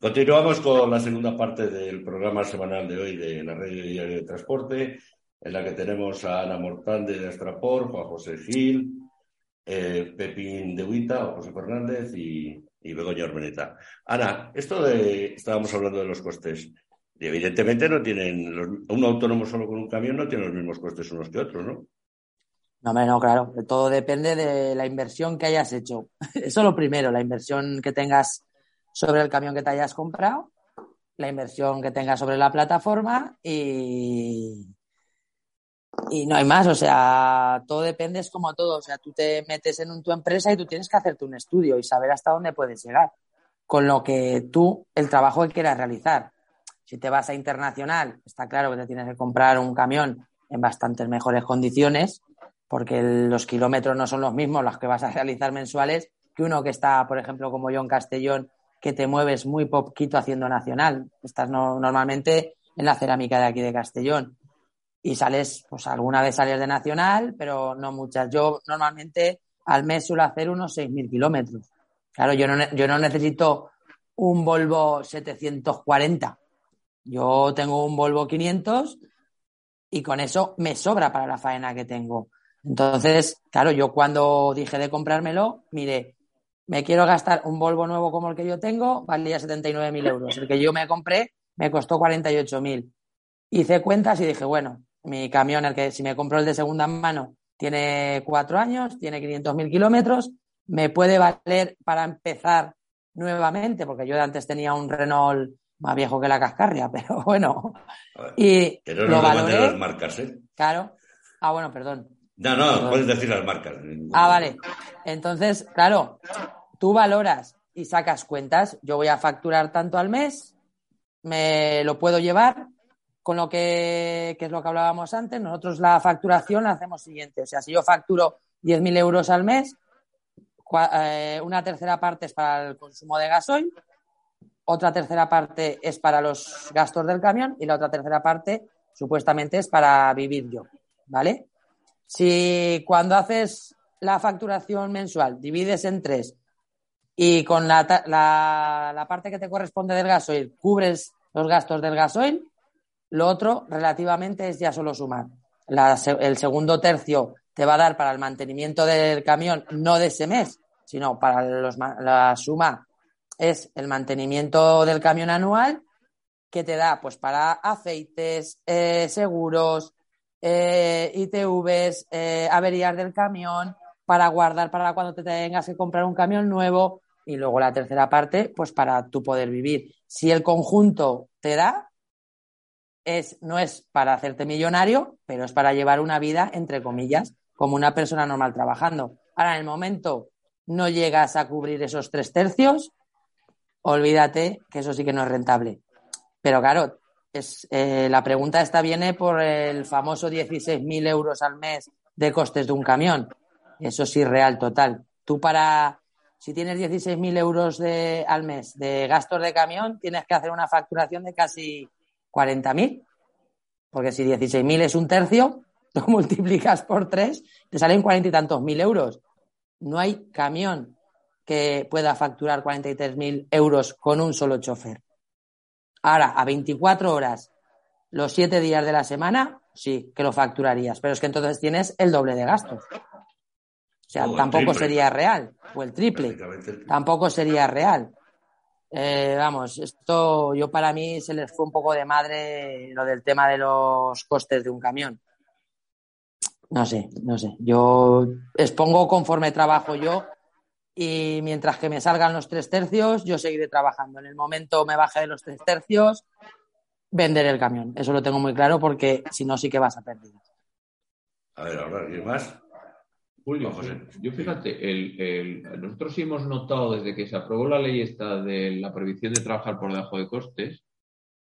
Continuamos con la segunda parte del programa semanal de hoy de la Red Diario de Transporte, en la que tenemos a Ana Mortán de Astrapor, Juan José Gil, eh, Pepín de Huita o José Fernández y, y Begoña Ormeneta. Ana, esto de, estábamos hablando de los costes. Y evidentemente no tienen, un autónomo solo con un camión no tiene los mismos costes unos que otros, ¿no? No, no, claro. Todo depende de la inversión que hayas hecho. [laughs] Eso es lo primero, la inversión que tengas sobre el camión que te hayas comprado, la inversión que tengas sobre la plataforma y, y no hay más. O sea, todo depende, es como todo. O sea, tú te metes en tu empresa y tú tienes que hacerte un estudio y saber hasta dónde puedes llegar con lo que tú, el trabajo que quieras realizar. Si te vas a internacional, está claro que te tienes que comprar un camión en bastantes mejores condiciones, porque los kilómetros no son los mismos los que vas a realizar mensuales que uno que está, por ejemplo, como yo en Castellón, que te mueves muy poquito haciendo nacional. Estás normalmente en la cerámica de aquí de Castellón y sales, pues alguna vez sales de nacional, pero no muchas. Yo normalmente al mes suelo hacer unos 6.000 kilómetros. Claro, yo no, yo no necesito un Volvo 740. Yo tengo un Volvo 500 y con eso me sobra para la faena que tengo. Entonces, claro, yo cuando dije de comprármelo, mire, me quiero gastar un Volvo nuevo como el que yo tengo, valía 79.000 euros. El que yo me compré me costó 48.000. Hice cuentas y dije, bueno, mi camión, el que si me compro el de segunda mano, tiene cuatro años, tiene 500.000 kilómetros, me puede valer para empezar nuevamente, porque yo antes tenía un Renault más viejo que la cascarria, [laughs] pero bueno. y lo valoré. las marcas, ¿eh? Claro. Ah, bueno, perdón. No, no, puedes decir las marcas. Ah, vale. Entonces, claro, tú valoras y sacas cuentas, yo voy a facturar tanto al mes, me lo puedo llevar, con lo que, es lo que hablábamos antes, nosotros la facturación la hacemos siguiente, o sea, si yo facturo 10.000 euros al mes, eh, una tercera parte es para el consumo de gasoil, otra tercera parte es para los gastos del camión y la otra tercera parte supuestamente es para vivir yo, ¿vale? Si cuando haces la facturación mensual divides en tres y con la, la, parte que te corresponde del gasoil cubres los gastos del gasoil, lo otro relativamente es ya solo sumar. el segundo tercio te va a dar para el mantenimiento del camión, no de ese mes, sino para la suma es el mantenimiento del camión anual que te da pues para aceites, eh, seguros, eh, ITVs, eh, averías del camión, para guardar para cuando te tengas que comprar un camión nuevo, y luego la tercera parte, pues para tú poder vivir. Si el conjunto te da, es, no es para hacerte millonario, pero es para llevar una vida, entre comillas, como una persona normal trabajando. Ahora, en el momento no llegas a cubrir esos tres tercios, olvídate que eso sí que no es rentable. Pero claro, es, eh, la pregunta esta viene por el famoso 16.000 euros al mes de costes de un camión. Eso sí, real, total. Tú para si tienes 16.000 euros de, al mes de gastos de camión, tienes que hacer una facturación de casi 40.000. Porque si 16.000 es un tercio, [laughs] lo multiplicas por tres, te salen cuarenta y tantos mil euros. No hay camión que pueda facturar 43.000 euros con un solo chofer. Ahora, a 24 horas, los 7 días de la semana, sí, que lo facturarías, pero es que entonces tienes el doble de gastos. O sea, tampoco sería real. O el triple. Tampoco sería real. Eh, vamos, esto yo para mí se les fue un poco de madre lo del tema de los costes de un camión. No sé, no sé. Yo expongo conforme trabajo yo y mientras que me salgan los tres tercios, yo seguiré trabajando. En el momento me baje de los tres tercios, vender el camión. Eso lo tengo muy claro porque si no, sí que vas a perder. A ver, ahora, ¿alguien más? Julio, José, yo fíjate, nosotros sí hemos notado desde que se aprobó la ley esta de la prohibición de trabajar por debajo de costes,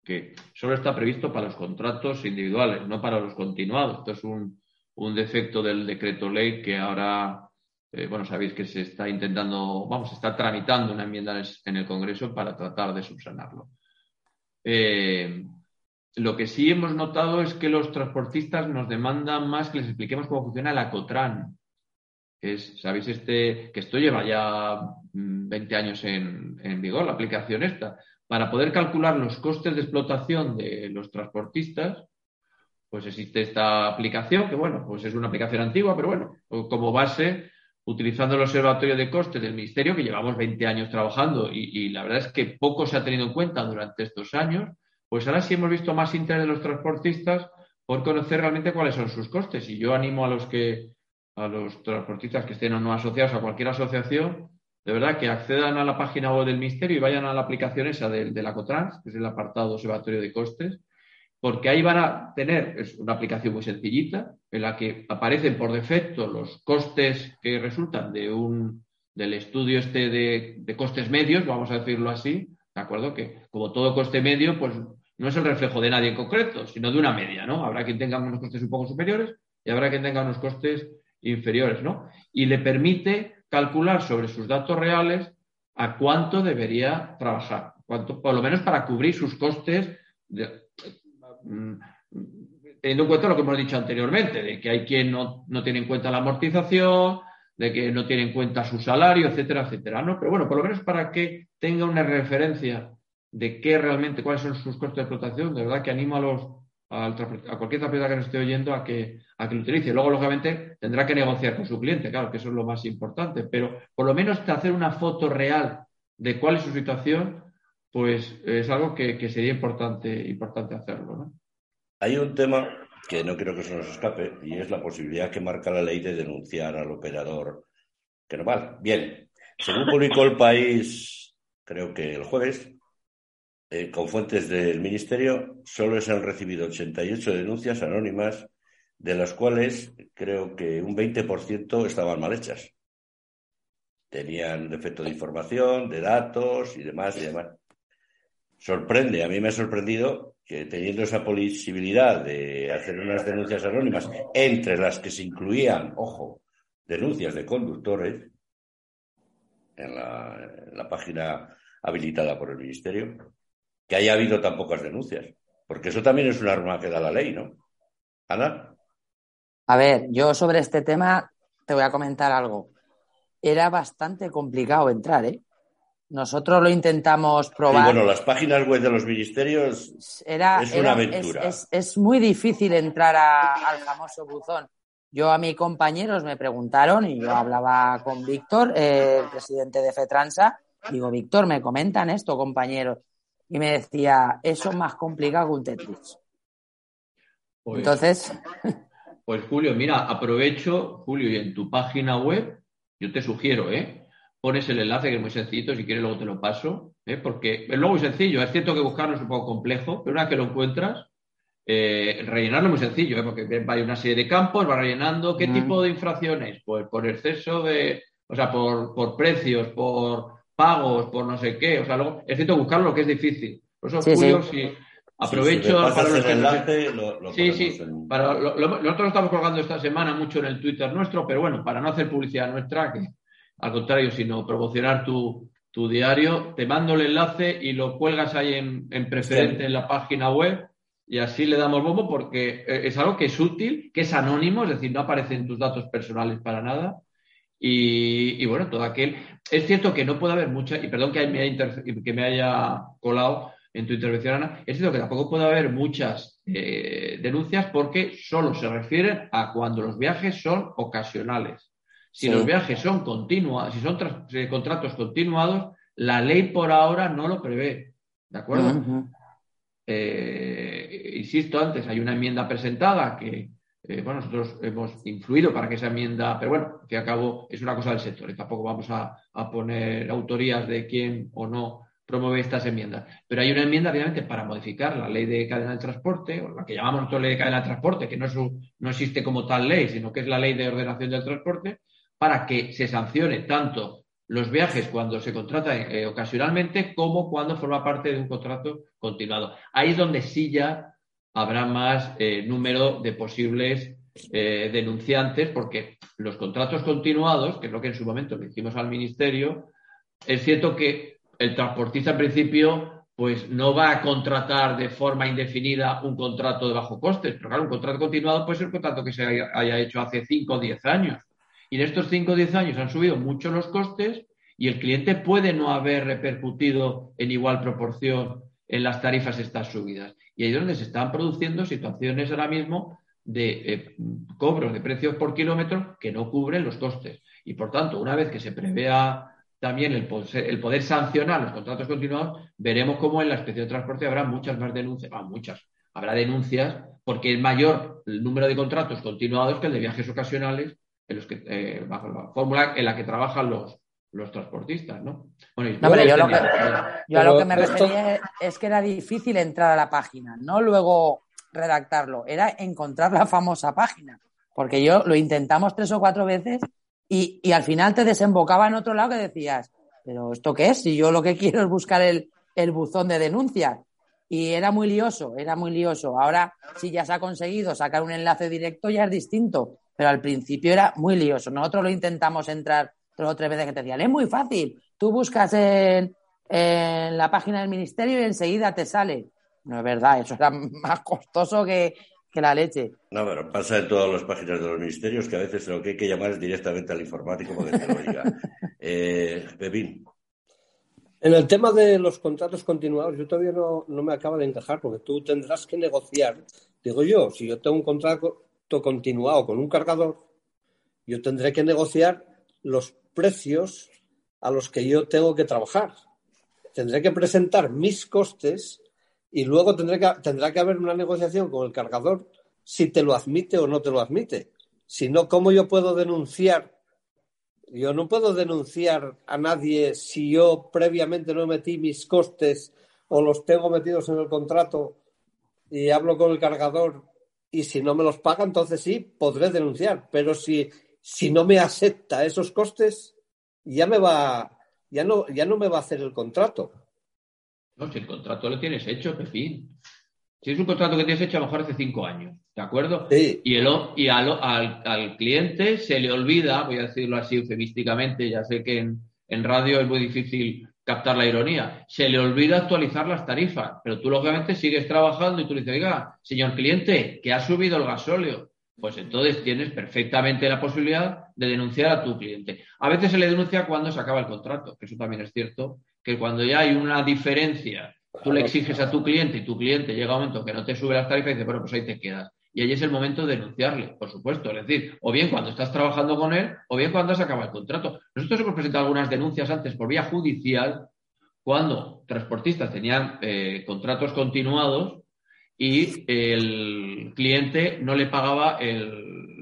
que solo está previsto para los contratos individuales, no para los continuados. Esto es un, defecto del decreto ley que ahora, eh, bueno, sabéis que se está intentando, vamos, se está tramitando una enmienda en el Congreso para tratar de subsanarlo. Eh, lo que sí hemos notado es que los transportistas nos demandan más que les expliquemos cómo funciona la COTRAN. Es, ¿sabéis? Este, que esto lleva ya 20 mm, años en, en vigor, la aplicación esta para poder calcular los costes de explotación de los transportistas, pues existe esta aplicación, que bueno, pues es una aplicación antigua, pero bueno, como base, utilizando el observatorio de costes del Ministerio, que llevamos 20 años trabajando y, la verdad es que poco se ha tenido en cuenta durante estos años, pues ahora sí hemos visto más interés de los transportistas por conocer realmente cuáles son sus costes. Y yo animo a los que a los transportistas que estén o no asociados a cualquier asociación de verdad que accedan a la página web del Ministerio y vayan a la aplicación esa de, la COTRANS, que es el apartado observatorio de costes, porque ahí van a tener, es una aplicación muy sencillita, en la que aparecen por defecto los costes que resultan de un, del estudio este de, costes medios, vamos a decirlo así, ¿de acuerdo? Que como todo coste medio, pues no es el reflejo de nadie en concreto, sino de una media, ¿no? Habrá quien tenga unos costes un poco superiores y habrá quien tenga unos costes inferiores, ¿no? Y le permite calcular sobre sus datos reales a cuánto debería trabajar, cuánto, por lo menos para cubrir sus costes, mm, teniendo en cuenta lo que hemos dicho anteriormente, de que hay quien no, tiene en cuenta la amortización, de que no tiene en cuenta su salario, etcétera, etcétera. ¿no? Pero bueno, por lo menos para que tenga una referencia de qué realmente, cuáles son sus costes de explotación, de verdad que animo a los a cualquier transportista que nos esté oyendo a que, a que lo utilice. Luego, lógicamente, tendrá que negociar con su cliente, claro, que eso es lo más importante, pero por lo menos hacer una foto real de cuál es su situación, pues es algo que, sería importante, importante hacerlo. Hay un tema que no quiero que se nos escape y es la posibilidad que marca la ley de denunciar al operador que no vale. Bien, según publicó el país, creo que el jueves, eh, con fuentes del Ministerio, solo se han recibido 88 denuncias anónimas, de las cuales creo que un 20% estaban mal hechas. Tenían defecto de información, de datos y demás y demás. Sorprende, a mí me ha sorprendido que teniendo esa posibilidad de hacer unas denuncias anónimas, entre las que se incluían, ojo, denuncias de conductores, en la, en la página habilitada por el Ministerio, que haya habido tan pocas denuncias. Porque eso también es un arma que da la ley, ¿no? Ana. A ver, yo sobre este tema te voy a comentar algo. Era bastante complicado entrar, ¿eh? Nosotros lo intentamos probar. bueno, las páginas web de los ministerios era, es una aventura. Es, muy difícil entrar al famoso buzón. Yo a mis compañeros me preguntaron y yo hablaba con Víctor, el presidente de FETRANSA. Digo, Víctor, me comentan esto, compañeros y me decía, eso es más complicado que un Tetris. Pues, Entonces. [laughs] Pues Julio, mira, aprovecho, Julio, y en tu página web, yo te sugiero, ¿eh? Pones el enlace que es muy sencillo, si quieres luego te lo paso, ¿eh? porque es luego muy sencillo, es cierto que buscarlo es un poco complejo, pero una vez que lo encuentras, eh, rellenarlo es muy sencillo, ¿eh? porque hay una serie de campos, va rellenando qué tipo de infracciones, pues por exceso de, o sea, por, por precios, por pagos, por no sé qué. O sea, luego, es cierto buscarlo lo que es difícil. Por eso, Julio, si aprovecho para los enlace, lo, Sí, sí. Para, nosotros lo estamos colgando esta semana mucho en el Twitter nuestro, pero bueno, para no hacer publicidad nuestra, que al contrario, sino promocionar tu, tu diario, te mando el enlace y lo cuelgas ahí en, en preferente en la página web y así le damos bombo porque eh, es algo que es útil, que es anónimo, es decir, no aparecen tus datos personales para nada y, bueno, todo aquel. Es cierto que no puede haber mucha, y perdón que me haya, que me haya colado en tu intervención, Ana, es cierto que tampoco puede haber muchas eh, denuncias porque solo se refieren a cuando los viajes son ocasionales. Si los viajes son continuados, si son eh, contratos continuados, la ley por ahora no lo prevé. ¿De acuerdo? Eh, insisto antes, hay una enmienda presentada que, eh, bueno, nosotros hemos influido para que esa enmienda, pero bueno, que a cabo es una cosa del sector y tampoco vamos a, poner autorías de quién o no promueve estas enmiendas. Pero hay una enmienda, obviamente, para modificar la ley de cadena de transporte, o la que llamamos nosotros ley de cadena de transporte, que no, no existe como tal ley, sino que es la ley de ordenación del transporte, para que se sancione tanto los viajes cuando se contrata eh, ocasionalmente como cuando forma parte de un contrato continuado. Ahí es donde sí ya habrá más eh, número de posibles eh, denunciantes, porque los contratos continuados, que es lo que en su momento le hicimos al Ministerio, es cierto que el transportista en principio pues no va a contratar de forma indefinida un contrato de bajo costes, pero claro, un contrato continuado puede ser un contrato que se haya, hecho hace 5 o 10 años. Y en estos 5 o 10 años han subido mucho los costes y el cliente puede no haber repercutido en igual proporción en las tarifas estas subidas. Y ahí es donde se están produciendo situaciones ahora mismo de eh, cobros de precios por kilómetro que no cubren los costes. Y por tanto, una vez que se prevea también el, poder sancionar los contratos continuados, veremos cómo en la inspección de transporte habrá muchas más denuncias, ah, muchas, habrá denuncias porque es mayor el número de contratos continuados que el de viajes ocasionales en los que, eh, bajo la fórmula en la que trabajan los, los transportistas, ¿no? Bueno, yo, lo que, yo a lo que me refería es que era difícil entrar a la página, no luego redactarlo, era encontrar la famosa página, porque yo lo intentamos tres o cuatro veces y, y, al final te desembocaba en otro lado que decías, pero ¿esto qué es? Si yo lo que quiero es buscar el, el buzón de denuncias. Y era muy lioso, era muy lioso. Ahora, si ya se ha conseguido sacar un enlace directo, ya es distinto. Pero al principio era muy lioso. Nosotros lo intentamos entrar dos o tres veces que te decían, es muy fácil. Tú buscas en, en la página del ministerio y enseguida te sale. No es verdad, eso era [laughs] más costoso que, que la leche. No, pero pasa en todas las páginas de los ministerios que a veces lo que hay que llamar es directamente al informático para que te lo diga. [laughs] eh. En el tema de los contratos continuados, yo todavía no, no me acaba de encajar porque tú tendrás que negociar. Digo yo, si yo tengo un contrato continuado con un cargador, yo tendré que negociar los precios a los que yo tengo que trabajar. Tendré que presentar mis costes y luego tendrá que haber una negociación con el cargador si te lo admite o no te lo admite. Si no, ¿cómo yo puedo denunciar? Yo no puedo denunciar a nadie si yo previamente no metí mis costes o los tengo metidos en el contrato y hablo con el cargador y si no me los paga, entonces sí, podré denunciar. Pero si, si no me acepta esos costes, ya me va, ya no, ya no me va a hacer el contrato. No, si el contrato lo tienes hecho, fin. Si es un contrato que tienes hecho a lo mejor hace cinco años, ¿de acuerdo? Sí. Y, el, y al, al, cliente se le olvida, voy a decirlo así eufemísticamente, ya sé que en, en radio es muy difícil captar la ironía, se le olvida actualizar las tarifas, pero tú lógicamente sigues trabajando y tú le dices, oiga, señor cliente, que ha subido el gasóleo, pues entonces tienes perfectamente la posibilidad de denunciar a tu cliente. A veces se le denuncia cuando se acaba el contrato, que eso también es cierto, que cuando ya hay una diferencia, tú le exiges a tu cliente y tu cliente llega un momento que no te sube las tarifas y dice, bueno, pues ahí te quedas. Y ahí es el momento de denunciarle, por supuesto. Es decir, o bien cuando estás trabajando con él, o bien cuando se acaba el contrato. Nosotros hemos presentado algunas denuncias antes por vía judicial cuando transportistas tenían eh, contratos continuados y el cliente no le pagaba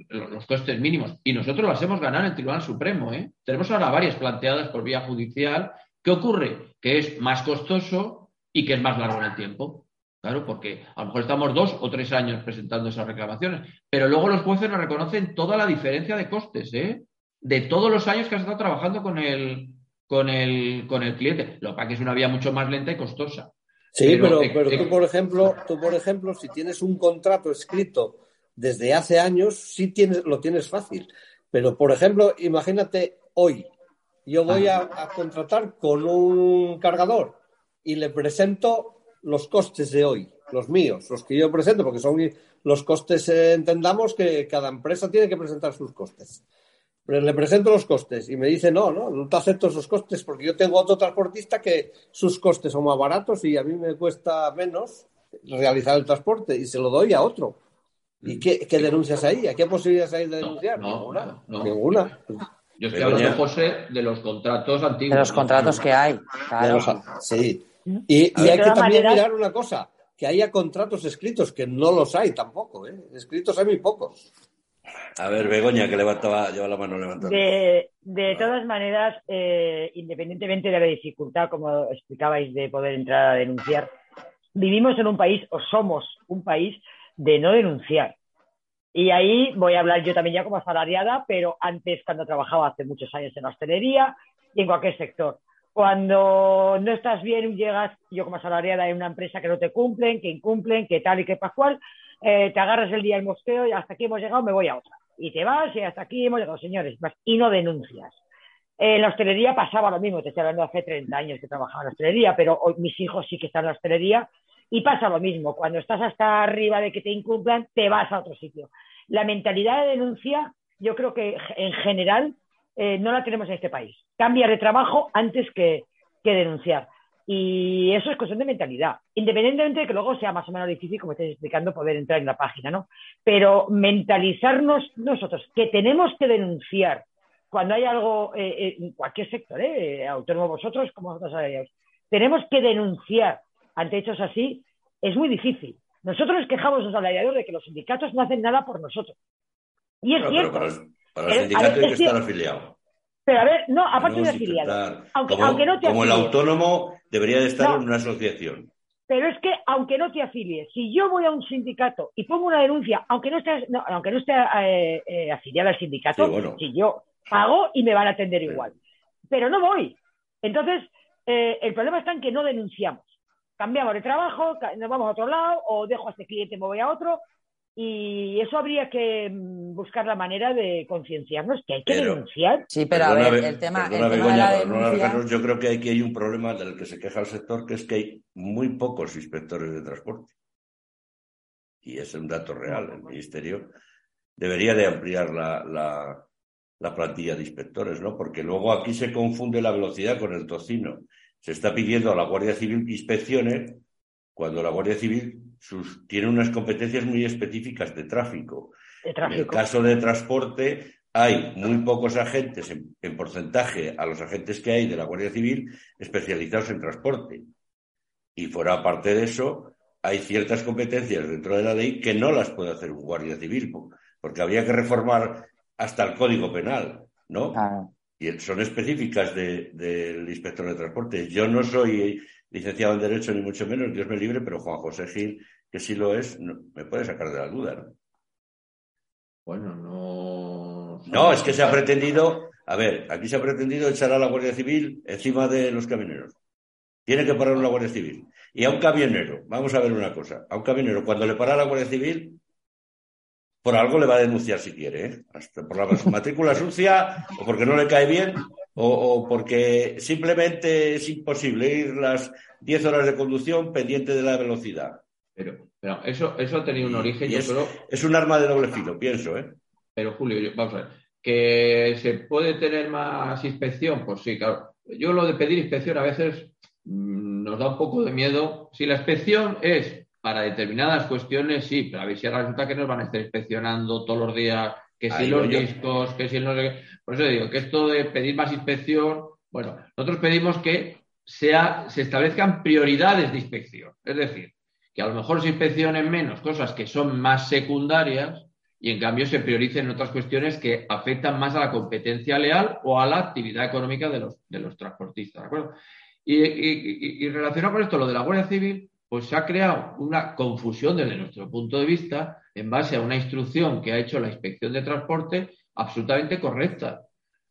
los costes mínimos. Y nosotros las hemos ganado en el Tribunal Supremo. ¿eh? Tenemos ahora varias planteadas por vía judicial ¿Qué ocurre? Que es más costoso y que es más largo en el tiempo. Claro, porque a lo mejor estamos dos o tres años presentando esas reclamaciones, pero luego los jueces nos reconocen toda la diferencia de costes, ¿eh? De todos los años que has estado trabajando con el, con el, con el cliente. Lo que pasa que es una vía mucho más lenta y costosa. Sí, pero, pero, tú, por ejemplo, tú, por ejemplo, si tienes un contrato escrito desde hace años, sí tienes, lo tienes fácil. Pero, por ejemplo, imagínate hoy, yo voy a, contratar con un cargador y le presento los costes de hoy, los míos, los que yo presento, porque son los costes, eh, entendamos que cada empresa tiene que presentar sus costes. Pero le presento los costes y me dice, no, no, no te acepto esos costes porque yo tengo otro transportista que sus costes son más baratos y a mí me cuesta menos realizar el transporte y se lo doy a otro. ¿Y qué, denuncias hay? ¿A qué posibilidades hay de denunciar? ninguna. ninguna. Yo estoy hablando, José, de los contratos antiguos. De los contratos que hay, claro. sí. Y, hay que también mirar una cosa, que haya contratos escritos, que no los hay tampoco, ¿eh? Escritos hay muy pocos. A ver, Begoña, que levantaba, lleva la mano levantada. De, todas maneras, eh, independientemente de la dificultad, como explicabais, de poder entrar a denunciar, vivimos en un país, o somos un país, de no denunciar. Y ahí voy a hablar yo también ya como asalariada, pero antes cuando trabajaba hace muchos años en hostelería y en cualquier sector. Cuando no estás bien, llegas, yo como asalariada en una empresa que no te cumplen, que incumplen, que tal y que pascual, eh, te agarras el día del mosqueo y hasta aquí hemos llegado, me voy a otra. Y te vas y hasta aquí hemos llegado, señores, y no denuncias. En la hostelería pasaba lo mismo, te estoy hablando hace 30 años que trabajaba en la hostelería, pero hoy mis hijos sí que están en la hostelería y pasa lo mismo. Cuando estás hasta arriba de que te incumplan, te vas a otro sitio. La mentalidad de denuncia, yo creo que en general eh, no la tenemos en este país. Cambia de trabajo antes que, que denunciar. Y eso es cuestión de mentalidad, independientemente de que luego sea más o menos difícil, como estáis explicando, poder entrar en la página, ¿no? Pero mentalizarnos nosotros que tenemos que denunciar cuando hay algo eh, eh, en cualquier sector, ¿eh? autónomo vosotros, como vosotros sabéis, tenemos que denunciar ante hechos así, es muy difícil. Nosotros nos quejamos los salariados de que los sindicatos no hacen nada por nosotros. Y es cierto. Pero para, el, sindicato hay que estar afiliado. Pero a ver, no, aparte de afiliado. Aunque, como, aunque no te como el autónomo debería de estar en una asociación. Pero es que aunque no te afilies, si yo voy a un sindicato y pongo una denuncia, aunque no esté, aunque no esté eh, eh, afiliada al sindicato, si yo pago y me van a atender igual. Pero no voy. Entonces, eh, el problema está en que no denunciamos. Cambiamos de trabajo, nos vamos a otro lado, o dejo a este cliente y me voy a otro, y eso habría que mm, buscar la manera de concienciarnos que hay que denunciar. Sí, pero a ver, el tema, yo creo que aquí hay un problema del que se queja el sector, que es que hay muy pocos inspectores de transporte. Y es un dato real. El Ministerio debería de ampliar la, la, la plantilla de inspectores, ¿no? Porque luego aquí se confunde la velocidad con el tocino. Se está pidiendo a la Guardia Civil que inspeccione cuando la Guardia Civil tiene unas competencias muy específicas de tráfico. En el caso de transporte, hay muy pocos agentes en, porcentaje a los agentes que hay de la Guardia Civil especializados en transporte. Y fuera parte de eso, hay ciertas competencias dentro de la ley que no las puede hacer un Guardia Civil, porque habría que reformar hasta el Código Penal, ¿no? Y son específicas del inspector de transporte. Yo no soy licenciado en Derecho, ni mucho menos, Dios me libre, pero Juan José Gil, que sí lo es, me puede sacar de la duda, ¿no? Bueno, no. No, es que se ha pretendido, a ver, aquí se ha pretendido echar a la Guardia Civil encima de los camioneros. Tiene que parar una Guardia Civil. Y a un camionero, vamos a ver una cosa, a un camionero, cuando le para la Guardia Civil, por algo le va a denunciar si quiere, ¿eh? por la [laughs] matrícula sucia, o porque no le cae bien, o, porque simplemente es imposible ir las 10 horas de conducción pendiente de la velocidad. Pero, pero eso, eso ha tenido un origen, yo es, Es un arma de doble filo, pienso, ¿eh? Pero, Julio, vamos a ver. ¿Que se puede tener más inspección? Pues sí, claro. Yo lo de pedir inspección a veces mm, nos da un poco de miedo. Si la inspección es para determinadas cuestiones, sí, pero a ver si resulta que nos van a estar inspeccionando todos los días que si los discos, que si no sé Por eso digo que esto de pedir más inspección, bueno, nosotros pedimos que sea, se establezcan prioridades de inspección. Es decir, que a lo mejor se inspeccionen menos cosas que son más secundarias y en cambio se prioricen otras cuestiones que afectan más a la competencia leal o a la actividad económica de los, de los transportistas. ¿de acuerdo? Y, y, y relacionado con esto, lo de la Guardia Civil, pues se ha creado una confusión desde nuestro punto de vista en base a una instrucción que ha hecho la Inspección de Transporte absolutamente correcta.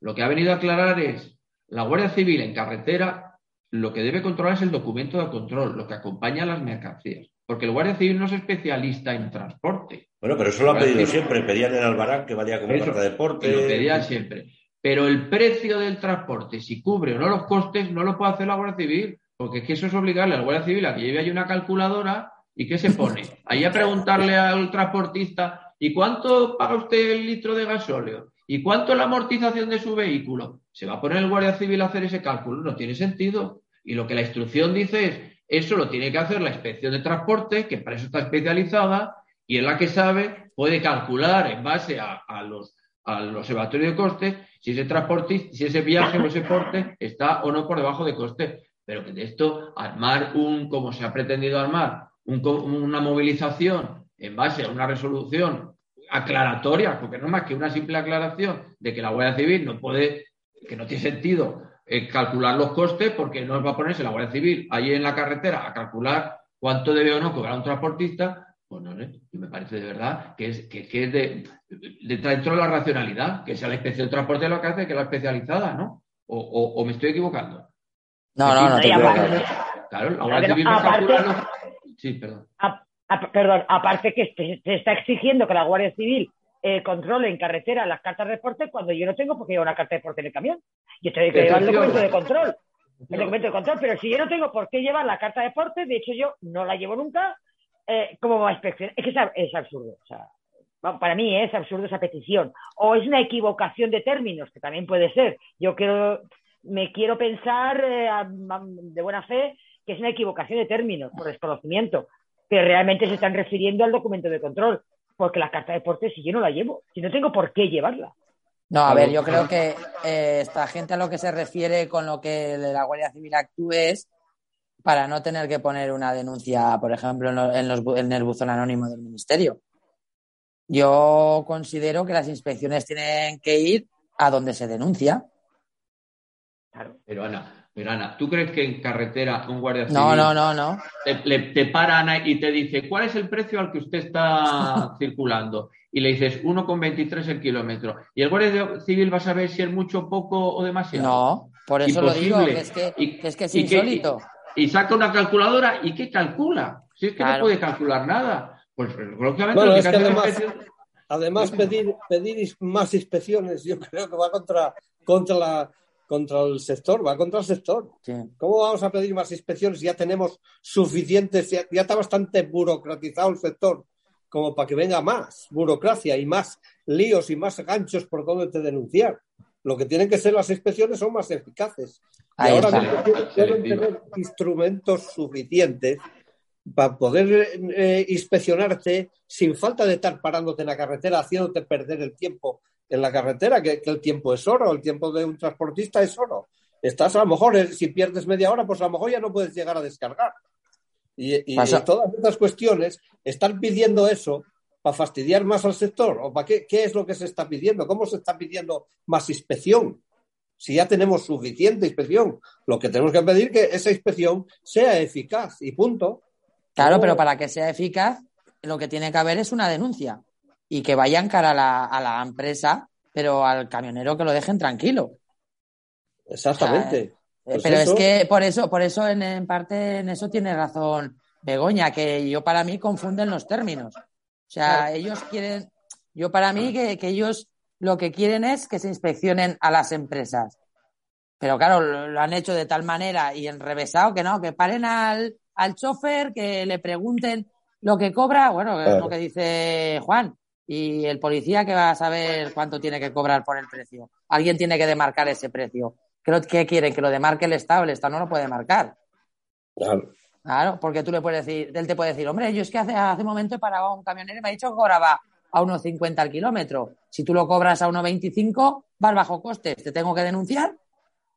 Lo que ha venido a aclarar es la Guardia Civil en carretera lo que debe controlar es el documento de control, lo que acompaña a las mercancías. Porque el Guardia Civil no es especialista en transporte. Bueno, pero eso lo ha pedido siempre. Pedían en Albarán que valía como carta de deporte. Lo pedían siempre. Pero el precio del transporte, si cubre o no los costes, no lo puede hacer la Guardia Civil. Porque es que eso es obligarle al Guardia Civil a que lleve ahí una calculadora y que se pone. Ahí a preguntarle al transportista, ¿y cuánto paga usted el litro de gasóleo? ¿Y cuánto la amortización de su vehículo? Se va a poner el Guardia Civil a hacer ese cálculo. No tiene sentido. Y lo que la instrucción dice es, eso lo tiene que hacer la inspección de transporte, que para eso está especializada, y es la que sabe, puede calcular en base a, los al observatorio de costes si ese transporte, si ese viaje o ese porte está o no por debajo de coste pero que de esto armar un, como se ha pretendido armar, una movilización en base a una resolución aclaratoria, porque no más que una simple aclaración de que la Guardia Civil no puede, que no tiene sentido eh, calcular los costes porque no va a ponerse la Guardia Civil allí en la carretera a calcular cuánto debe o no cobrar un transportista, pues no sé, me parece de verdad que es, que, es de, dentro de la racionalidad, que sea la inspección de transporte lo que hace que la especializada, ¿no? O, me estoy equivocando. No, no, no, te Claro, la Guardia Civil va a calcular Sí, perdón. perdón, aparte que se, está exigiendo que la Guardia Civil eh, controle en carretera las cartas de deporte cuando yo no tengo porque llevar una carta de deporte en el camión. Yo tengo que llevar el documento de control. El documento de control, pero si yo no tengo por qué llevar la carta de deporte, de hecho yo no la llevo nunca, eh, ¿cómo va a inspeccionar? Es que es, absurdo. O sea, para mí es absurdo esa petición. O es una equivocación de términos, que también puede ser. Yo quiero, me quiero pensar eh, de buena fe que es una equivocación de términos por desconocimiento, que realmente se están refiriendo al documento de control, porque la carta de deporte si yo no la llevo, si no tengo por qué llevarla. No, a ver, yo creo que eh, esta gente a lo que se refiere con lo que la Guardia Civil actúe es para no tener que poner una denuncia, por ejemplo, en, los, en el buzón anónimo del Ministerio. Yo considero que las inspecciones tienen que ir a donde se denuncia. Claro. Pero Ana, pero Ana, ¿tú crees que en carretera un guardia civil no, no, no, no. Te, te para Ana y te dice cuál es el precio al que usted está [laughs] circulando? Y le dices 1,23 el kilómetro. ¿Y el guardia civil va a saber si es mucho, poco o demasiado? No, por eso lo digo, que es que, es, que es insólito. y, saca una calculadora y ¿qué calcula? Si es que no puede calcular nada. Pues lógicamente bueno, es que además, además pedir, pedir más inspecciones yo creo que va contra, contra la contra el sector, va contra el sector. ¿Cómo vamos a pedir más inspecciones? Ya tenemos suficientes, ya, está bastante burocratizado el sector como para que venga más burocracia y más líos y más ganchos por donde te denunciar. Lo que tienen que ser las inspecciones son más eficaces. y ahora deben tener instrumentos suficientes para poder eh, inspeccionarte sin falta de estar parándote en la carretera, haciéndote perder el tiempo en la carretera, que, el tiempo es oro, el tiempo de un transportista es oro. Estás a lo mejor, eh, si pierdes media hora, pues a lo mejor ya no puedes llegar a descargar. Y, todas estas cuestiones, están pidiendo eso para fastidiar más al sector, o para qué, qué es lo que se está pidiendo, cómo se está pidiendo más inspección. Si ya tenemos suficiente inspección, lo que tenemos que pedir es que esa inspección sea eficaz y punto. Claro, pero para que sea eficaz, lo que tiene que haber es una denuncia y que vayan cara a la, a la empresa, pero al camionero que lo dejen tranquilo. Exactamente. Eh, pues pero es que por eso, por eso en, parte en eso tiene razón Begoña, que yo para mí confunden los términos. O sea, ellos quieren, yo para mí que, que, ellos lo que quieren es que se inspeccionen a las empresas. Pero claro, lo, han hecho de tal manera y enrevesado que no, que paren al, al chofer, que le pregunten lo que cobra, bueno, es lo que dice Juan, y el policía que va a saber cuánto tiene que cobrar por el precio. Alguien tiene que demarcar ese precio. ¿Qué quiere? ¿Que lo demarque el Estado? El Estado no lo puede marcar. Claro. Claro, porque tú le puedes decir, él te puede decir, hombre, yo es que hace, hace un momento he parado a un camionero y me ha dicho que cobraba a 1,50 al kilómetro. Si tú lo cobras a 1,25, vas bajo costes. ¿Te tengo que denunciar?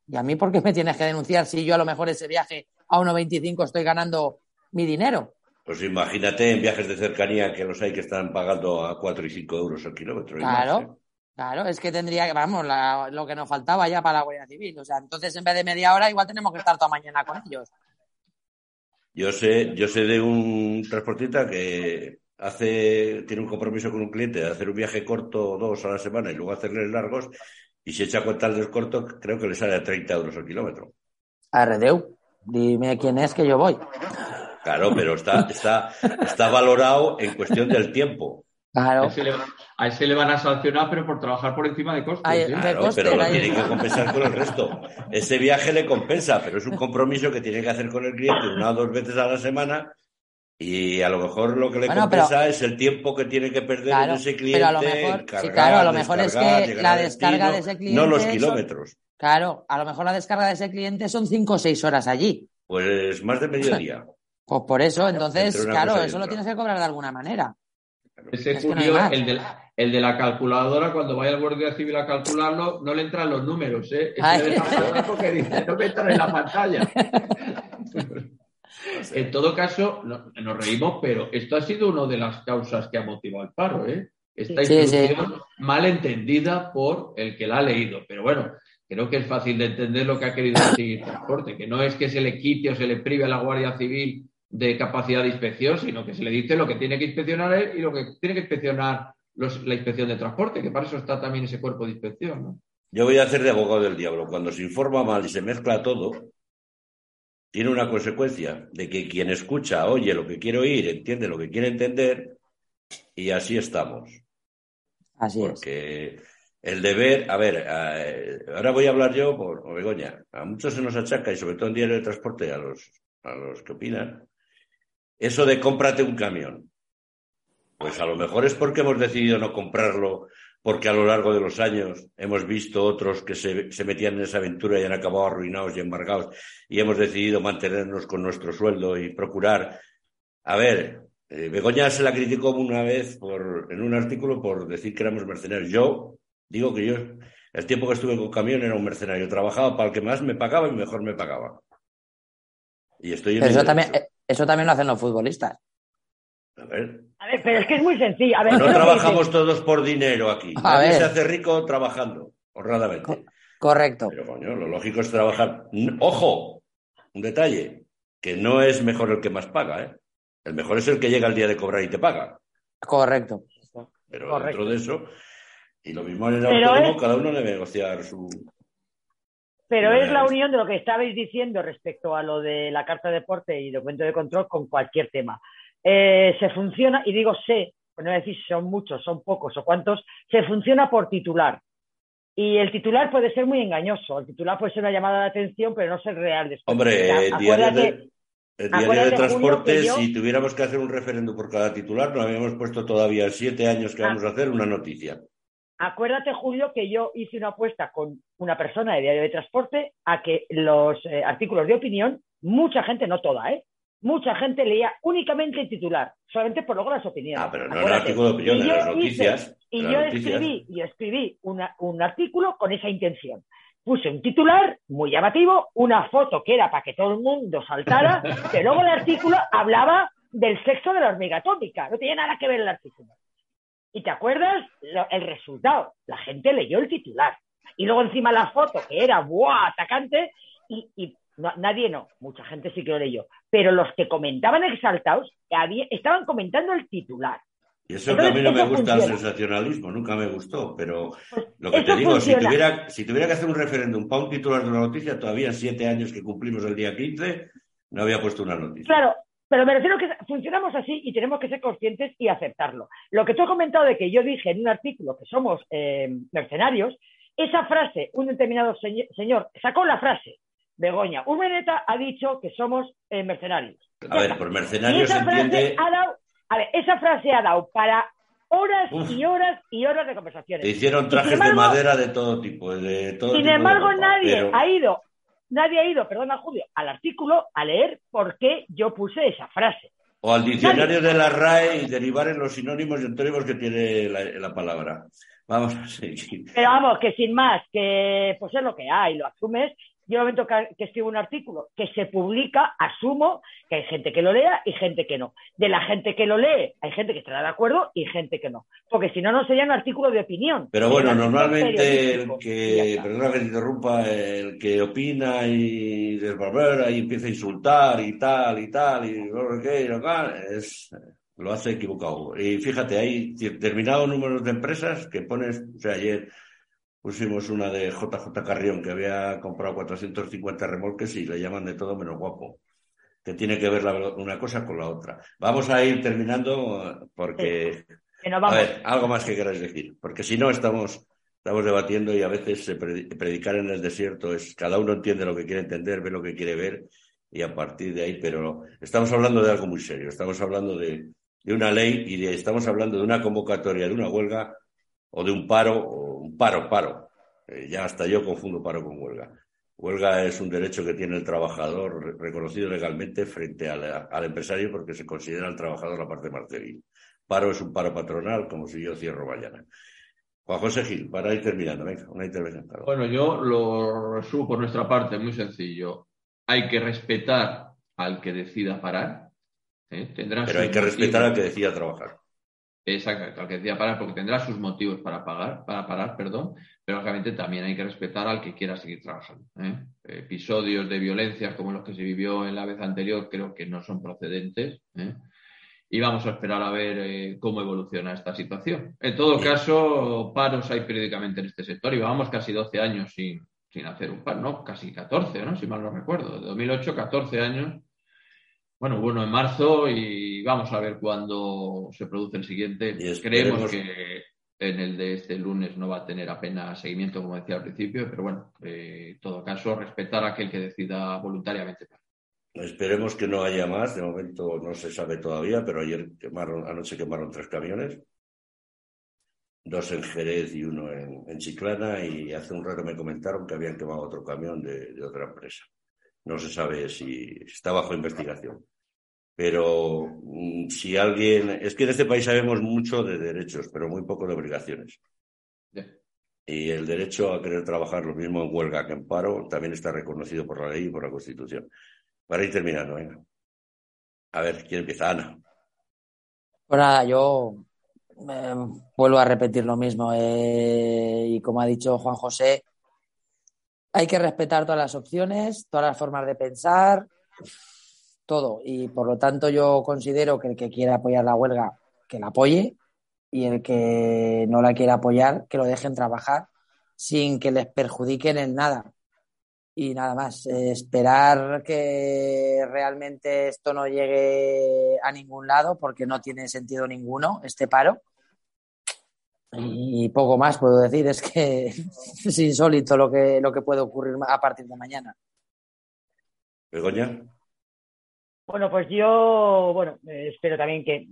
¿Y a mí por qué me tienes que denunciar si yo a lo mejor ese viaje a 1,25 estoy ganando mi dinero? Pues imagínate en viajes de cercanía que los hay que están pagando a 4 y 5 euros al kilómetro. Claro, ¿eh? claro, es que tendría que, vamos, lo que nos faltaba ya para la Guardia Civil. O sea, entonces en vez de media hora igual tenemos que estar toda mañana con ellos. Yo sé, yo sé de un transportista que hace, tiene un compromiso con un cliente de hacer un viaje corto dos a la semana y luego hacerles largos y si echa cuenta el del corto, creo que le sale a 30 euros al kilómetro. Arredeu, dime quién es que yo voy. Claro, pero está, está, está valorado en cuestión del tiempo. Claro. A ese, le, van a sancionar, pero por trabajar por encima de costes. ¿eh? claro, pero lo tiene que compensar con el resto. Ese viaje le compensa, pero es un compromiso que tiene que hacer con el cliente una o dos veces a la semana y a lo mejor lo que le compensa es el tiempo que tiene que perder en ese cliente. Pero a lo mejor, sí, claro, a lo mejor es que la descarga de ese cliente. No los kilómetros. claro, a lo mejor la descarga de ese cliente son cinco o seis horas allí. Pues más de mediodía. Pues por eso, entonces, claro, eso lo tienes que cobrar de alguna manera. Ese es el, de, el, de, la calculadora, cuando vaya el Guardia Civil a calcularlo, no le entran los números, ¿eh? porque dice, no me entran en la pantalla. [laughs] en todo caso, nos reímos, pero esto ha sido una de las causas que ha motivado el paro, ¿eh? esta instrucción mal entendida por el que la ha leído. Pero bueno, creo que es fácil de entender lo que ha querido decir transporte, que no es que se le quite o se le prive a la Guardia Civil de capacidad de inspección, sino que se le dice lo que tiene que inspeccionar él y lo que tiene que inspeccionar la inspección de transporte, que para eso está también ese cuerpo de inspección. ¿no? Yo voy a hacer de abogado del diablo. Cuando se informa mal y se mezcla todo, tiene una consecuencia de que quien escucha oye lo que quiere oír, entiende lo que quiere entender, y así estamos. Así Porque el deber, a ver, eh, ahora voy a hablar yo por, Begoña. A muchos se nos achaca, y sobre todo en diario de transporte, a los, a los que opinan, eso de cómprate un camión. Pues a lo mejor es porque hemos decidido no comprarlo, porque a lo largo de los años hemos visto otros que se, se metían en esa aventura y han acabado arruinados y embargados, y hemos decidido mantenernos con nuestro sueldo y procurar. A ver, eh, Begoña se la criticó una vez por, en un artículo por decir que éramos mercenarios. Yo digo que yo, el tiempo que estuve con camión era un mercenario. Trabajaba para el que más me pagaba y mejor me pagaba. Y estoy en eso también, eh, eso también lo hacen los futbolistas. A ver. A ver, pero es que es muy sencillo. A ver, no trabajamos todos por dinero aquí. A ver. se hace rico trabajando, honradamente. correcto. Pero coño, lo lógico es trabajar. Ojo, un detalle, que no es mejor el que más paga, ¿eh? El mejor es el que llega el día de cobrar y te paga. Correcto. Pero dentro de eso, y lo mismo en el autónomo, cada uno debe negociar su. Pero es la unión de lo que estabais diciendo respecto a lo de la carta de deporte y documento de control con cualquier tema. Eh, se funciona, y digo sé, pues no decir si son muchos, son pocos o cuántos, se funciona por titular. Y el titular puede ser muy engañoso. El titular puede ser una llamada de atención, pero no ser real. Después. Hombre, el diario de, el diario de transporte, si tuviéramos que hacer un referéndum por cada titular, no habíamos puesto todavía siete años que vamos a hacer una noticia. Acuérdate, Julio, que yo hice una apuesta con una persona de diario de transporte a que los eh, artículos de opinión, mucha gente, no toda, ¿eh? Mucha gente leía únicamente el titular, solamente por luego las opiniones. Ah, pero no el artículo de opinión, en las noticias. y yo escribí, y escribí un artículo con esa intención puse un titular muy llamativo, una foto que era para que todo el mundo saltara, [laughs] que luego el artículo hablaba del sexo de la hormiga atómica, no tenía nada que ver el artículo. ¿Y te acuerdas el resultado? La gente leyó el titular. Y luego encima la foto, que era ¡buah! atacante, y, nadie no, mucha gente sí que lo leyó. Pero los que comentaban exaltados estaban comentando el titular. Y eso que a mí no me gusta el sensacionalismo, nunca me gustó, pero pues lo que te digo, si tuviera, si tuviera que hacer un referéndum para un titular de una noticia, todavía siete años que cumplimos el día 15, no había puesto una noticia. Claro, pero me refiero que funcionamos así y tenemos que ser conscientes y aceptarlo. Lo que tú has comentado de que yo dije en un artículo que somos eh, mercenarios, esa frase, un determinado señor sacó la frase, Begoña, Urmeneta ha dicho que somos eh, mercenarios. A ver, por mercenarios se entiende... A ver, esa frase ha dado para horas y horas y horas de conversaciones. Te hicieron trajes de madera de todo tipo, de todo Sin embargo, nadie ha ido, nadie ha ido, perdona Julio, al artículo a leer por qué yo puse esa frase. O al diccionario de la RAE y derivar en los sinónimos y antónimos que tiene la, palabra. Vamos a seguir. Pero vamos, que sin más, que pues es lo que hay, lo asumes yo momento que, escribo un artículo que se publica, asumo que hay gente que lo lea y gente que no. De la gente que lo lee, hay gente que estará de acuerdo y gente que no. Porque si no, no sería un artículo de opinión. Pero bueno, normalmente el que, perdona que te interrumpa, el que opina y desbarbera y empieza a insultar y tal y tal y lo que lo es, lo hace equivocado. Y fíjate, hay determinados números de empresas que pones, o sea, ayer pusimos una de JJ Carrión que había comprado 450 remolques y le llaman de todo menos guapo, que tiene que ver una cosa con la otra. Vamos a ir terminando porque... A ver, algo más que queráis decir, porque si no estamos, estamos debatiendo y a veces predicar en el desierto es cada uno entiende lo que quiere entender, ve lo que quiere ver y a partir de ahí, pero estamos hablando de algo muy serio, estamos hablando de, de una ley y de, estamos hablando de una convocatoria, de una huelga o de un paro paro, paro. Eh, ya hasta yo confundo paro con huelga. Huelga es un derecho que tiene el trabajador reconocido legalmente frente al, empresario porque se considera el trabajador la parte más débil. Paro es un paro patronal, como si yo cierro mañana. Juan José Gil, para ir terminando, venga, una intervención. Bueno, yo lo resumo por nuestra parte, muy sencillo. Hay que respetar al que decida parar. ¿eh? Pero hay que respetar al que decida trabajar. Exactamente, al que decía parar, porque tendrá sus motivos para pagar, para parar, perdón, pero obviamente también hay que respetar al que quiera seguir trabajando. ¿eh? Episodios de violencia como los que se vivió en la vez anterior creo que no son procedentes. ¿eh? Y vamos a esperar a ver eh, cómo evoluciona esta situación. En todo caso, paros hay periódicamente en este sector y vamos casi 12 años sin, sin hacer un paro, ¿no? Casi 14, ¿no? Si mal no recuerdo. De 2008, 14 años bueno, bueno, en marzo y vamos a ver cuándo se produce el siguiente. Creemos que en el de este lunes no va a tener apenas seguimiento, como decía al principio, pero bueno, eh, en todo caso, respetar a aquel que decida voluntariamente. Esperemos que no haya más, de momento no se sabe todavía, pero ayer quemaron, anoche quemaron tres camiones, dos en Jerez y uno en, Chiclana, y hace un rato me comentaron que habían quemado otro camión de otra empresa no se sabe si está bajo investigación. Pero mm, si alguien, es que en este país sabemos mucho de derechos, pero muy poco de obligaciones. Y el derecho a querer trabajar lo mismo en huelga que en paro también está reconocido por la ley y por la Constitución. Para ir terminando, venga. A ver, ¿quién empieza? Ana. Pues nada, yo eh, vuelvo a repetir lo mismo. Eh, y como ha dicho Juan José, hay que respetar todas las opciones, todas las formas de pensar, todo. Y por lo tanto yo considero que el que quiera apoyar la huelga, que la apoye, y el que no la quiera apoyar, que lo dejen trabajar sin que les perjudiquen en nada. Y nada más, esperar que realmente esto no llegue a ningún lado, porque no tiene sentido ninguno este paro y poco más puedo decir, es que [laughs] es insólito lo que, lo que puede ocurrir a partir de mañana. Begoña. Bueno, pues yo, bueno, espero también que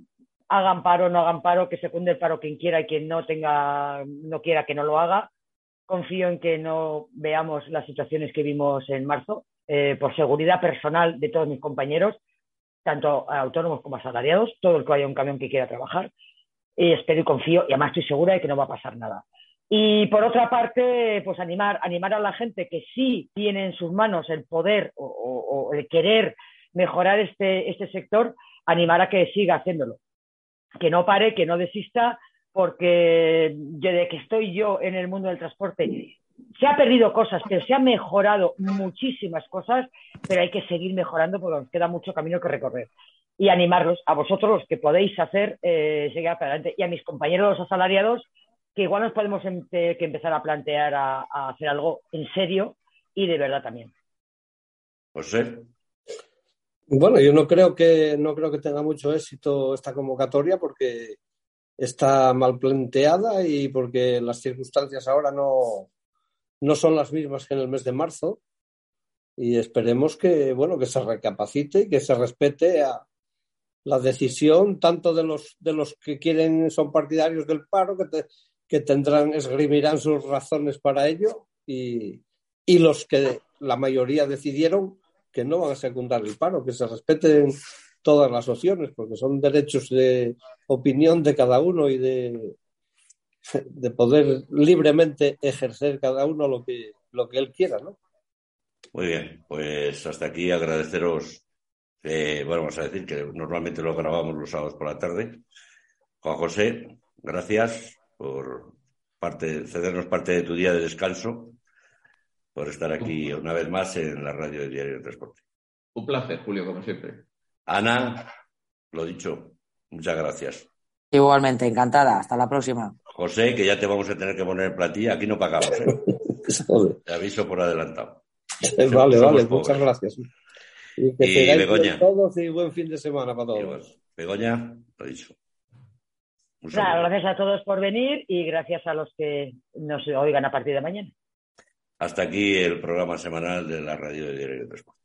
hagan paro, no hagan paro, que se cunde el paro quien quiera y quien no tenga, no quiera que no lo haga. Confío en que no veamos las situaciones que vimos en marzo, eh, por seguridad personal de todos mis compañeros, tanto autónomos como asalariados, todo el que haya un camión que quiera trabajar y espero y confío y además estoy segura de que no va a pasar nada. Y por otra parte, pues animar, animar a la gente que sí tiene en sus manos el poder o, el querer mejorar este, este sector, animar a que siga haciéndolo. Que no pare, que no desista, porque desde que estoy yo en el mundo del transporte se ha perdido cosas, pero se ha mejorado muchísimas cosas, pero hay que seguir mejorando porque nos queda mucho camino que recorrer y animarlos a vosotros los que podéis hacer eh, seguir adelante y a mis compañeros asalariados que igual nos podemos em que empezar a plantear a, hacer algo en serio y de verdad también. José. Bueno, yo no creo que no creo que tenga mucho éxito esta convocatoria porque está mal planteada y porque las circunstancias ahora no, no son las mismas que en el mes de marzo y esperemos que bueno que se recapacite y que se respete a, la decisión tanto de los, de los que quieren, son partidarios del paro, que, que tendrán, esgrimirán sus razones para ello, y, y los que la mayoría decidieron que no van a secundar el paro, que se respeten todas las opciones, porque son derechos de opinión de cada uno y de, de poder libremente ejercer cada uno lo que, lo que él quiera, ¿no? Muy bien, pues hasta aquí agradeceros eh, bueno, vamos a decir que normalmente lo grabamos los sábados por la tarde. Juan José, gracias por parte, cedernos parte de tu día de descanso, por estar aquí una vez más en la radio de Diario de Transporte. Un placer, Julio, como siempre. Ana, lo dicho, muchas gracias. Igualmente, encantada. Hasta la próxima. José, que ya te vamos a tener que poner en platilla. Aquí no pagamos, ¿eh? [laughs] Te aviso por adelantado. vale, vale, muchas gracias. Y, que Begoña. todos y buen fin de semana para todos. Begoña, lo dicho. gracias a todos por venir y gracias a los que nos oigan a partir de mañana. Hasta aquí el programa semanal de la radio de Diario de Transporte.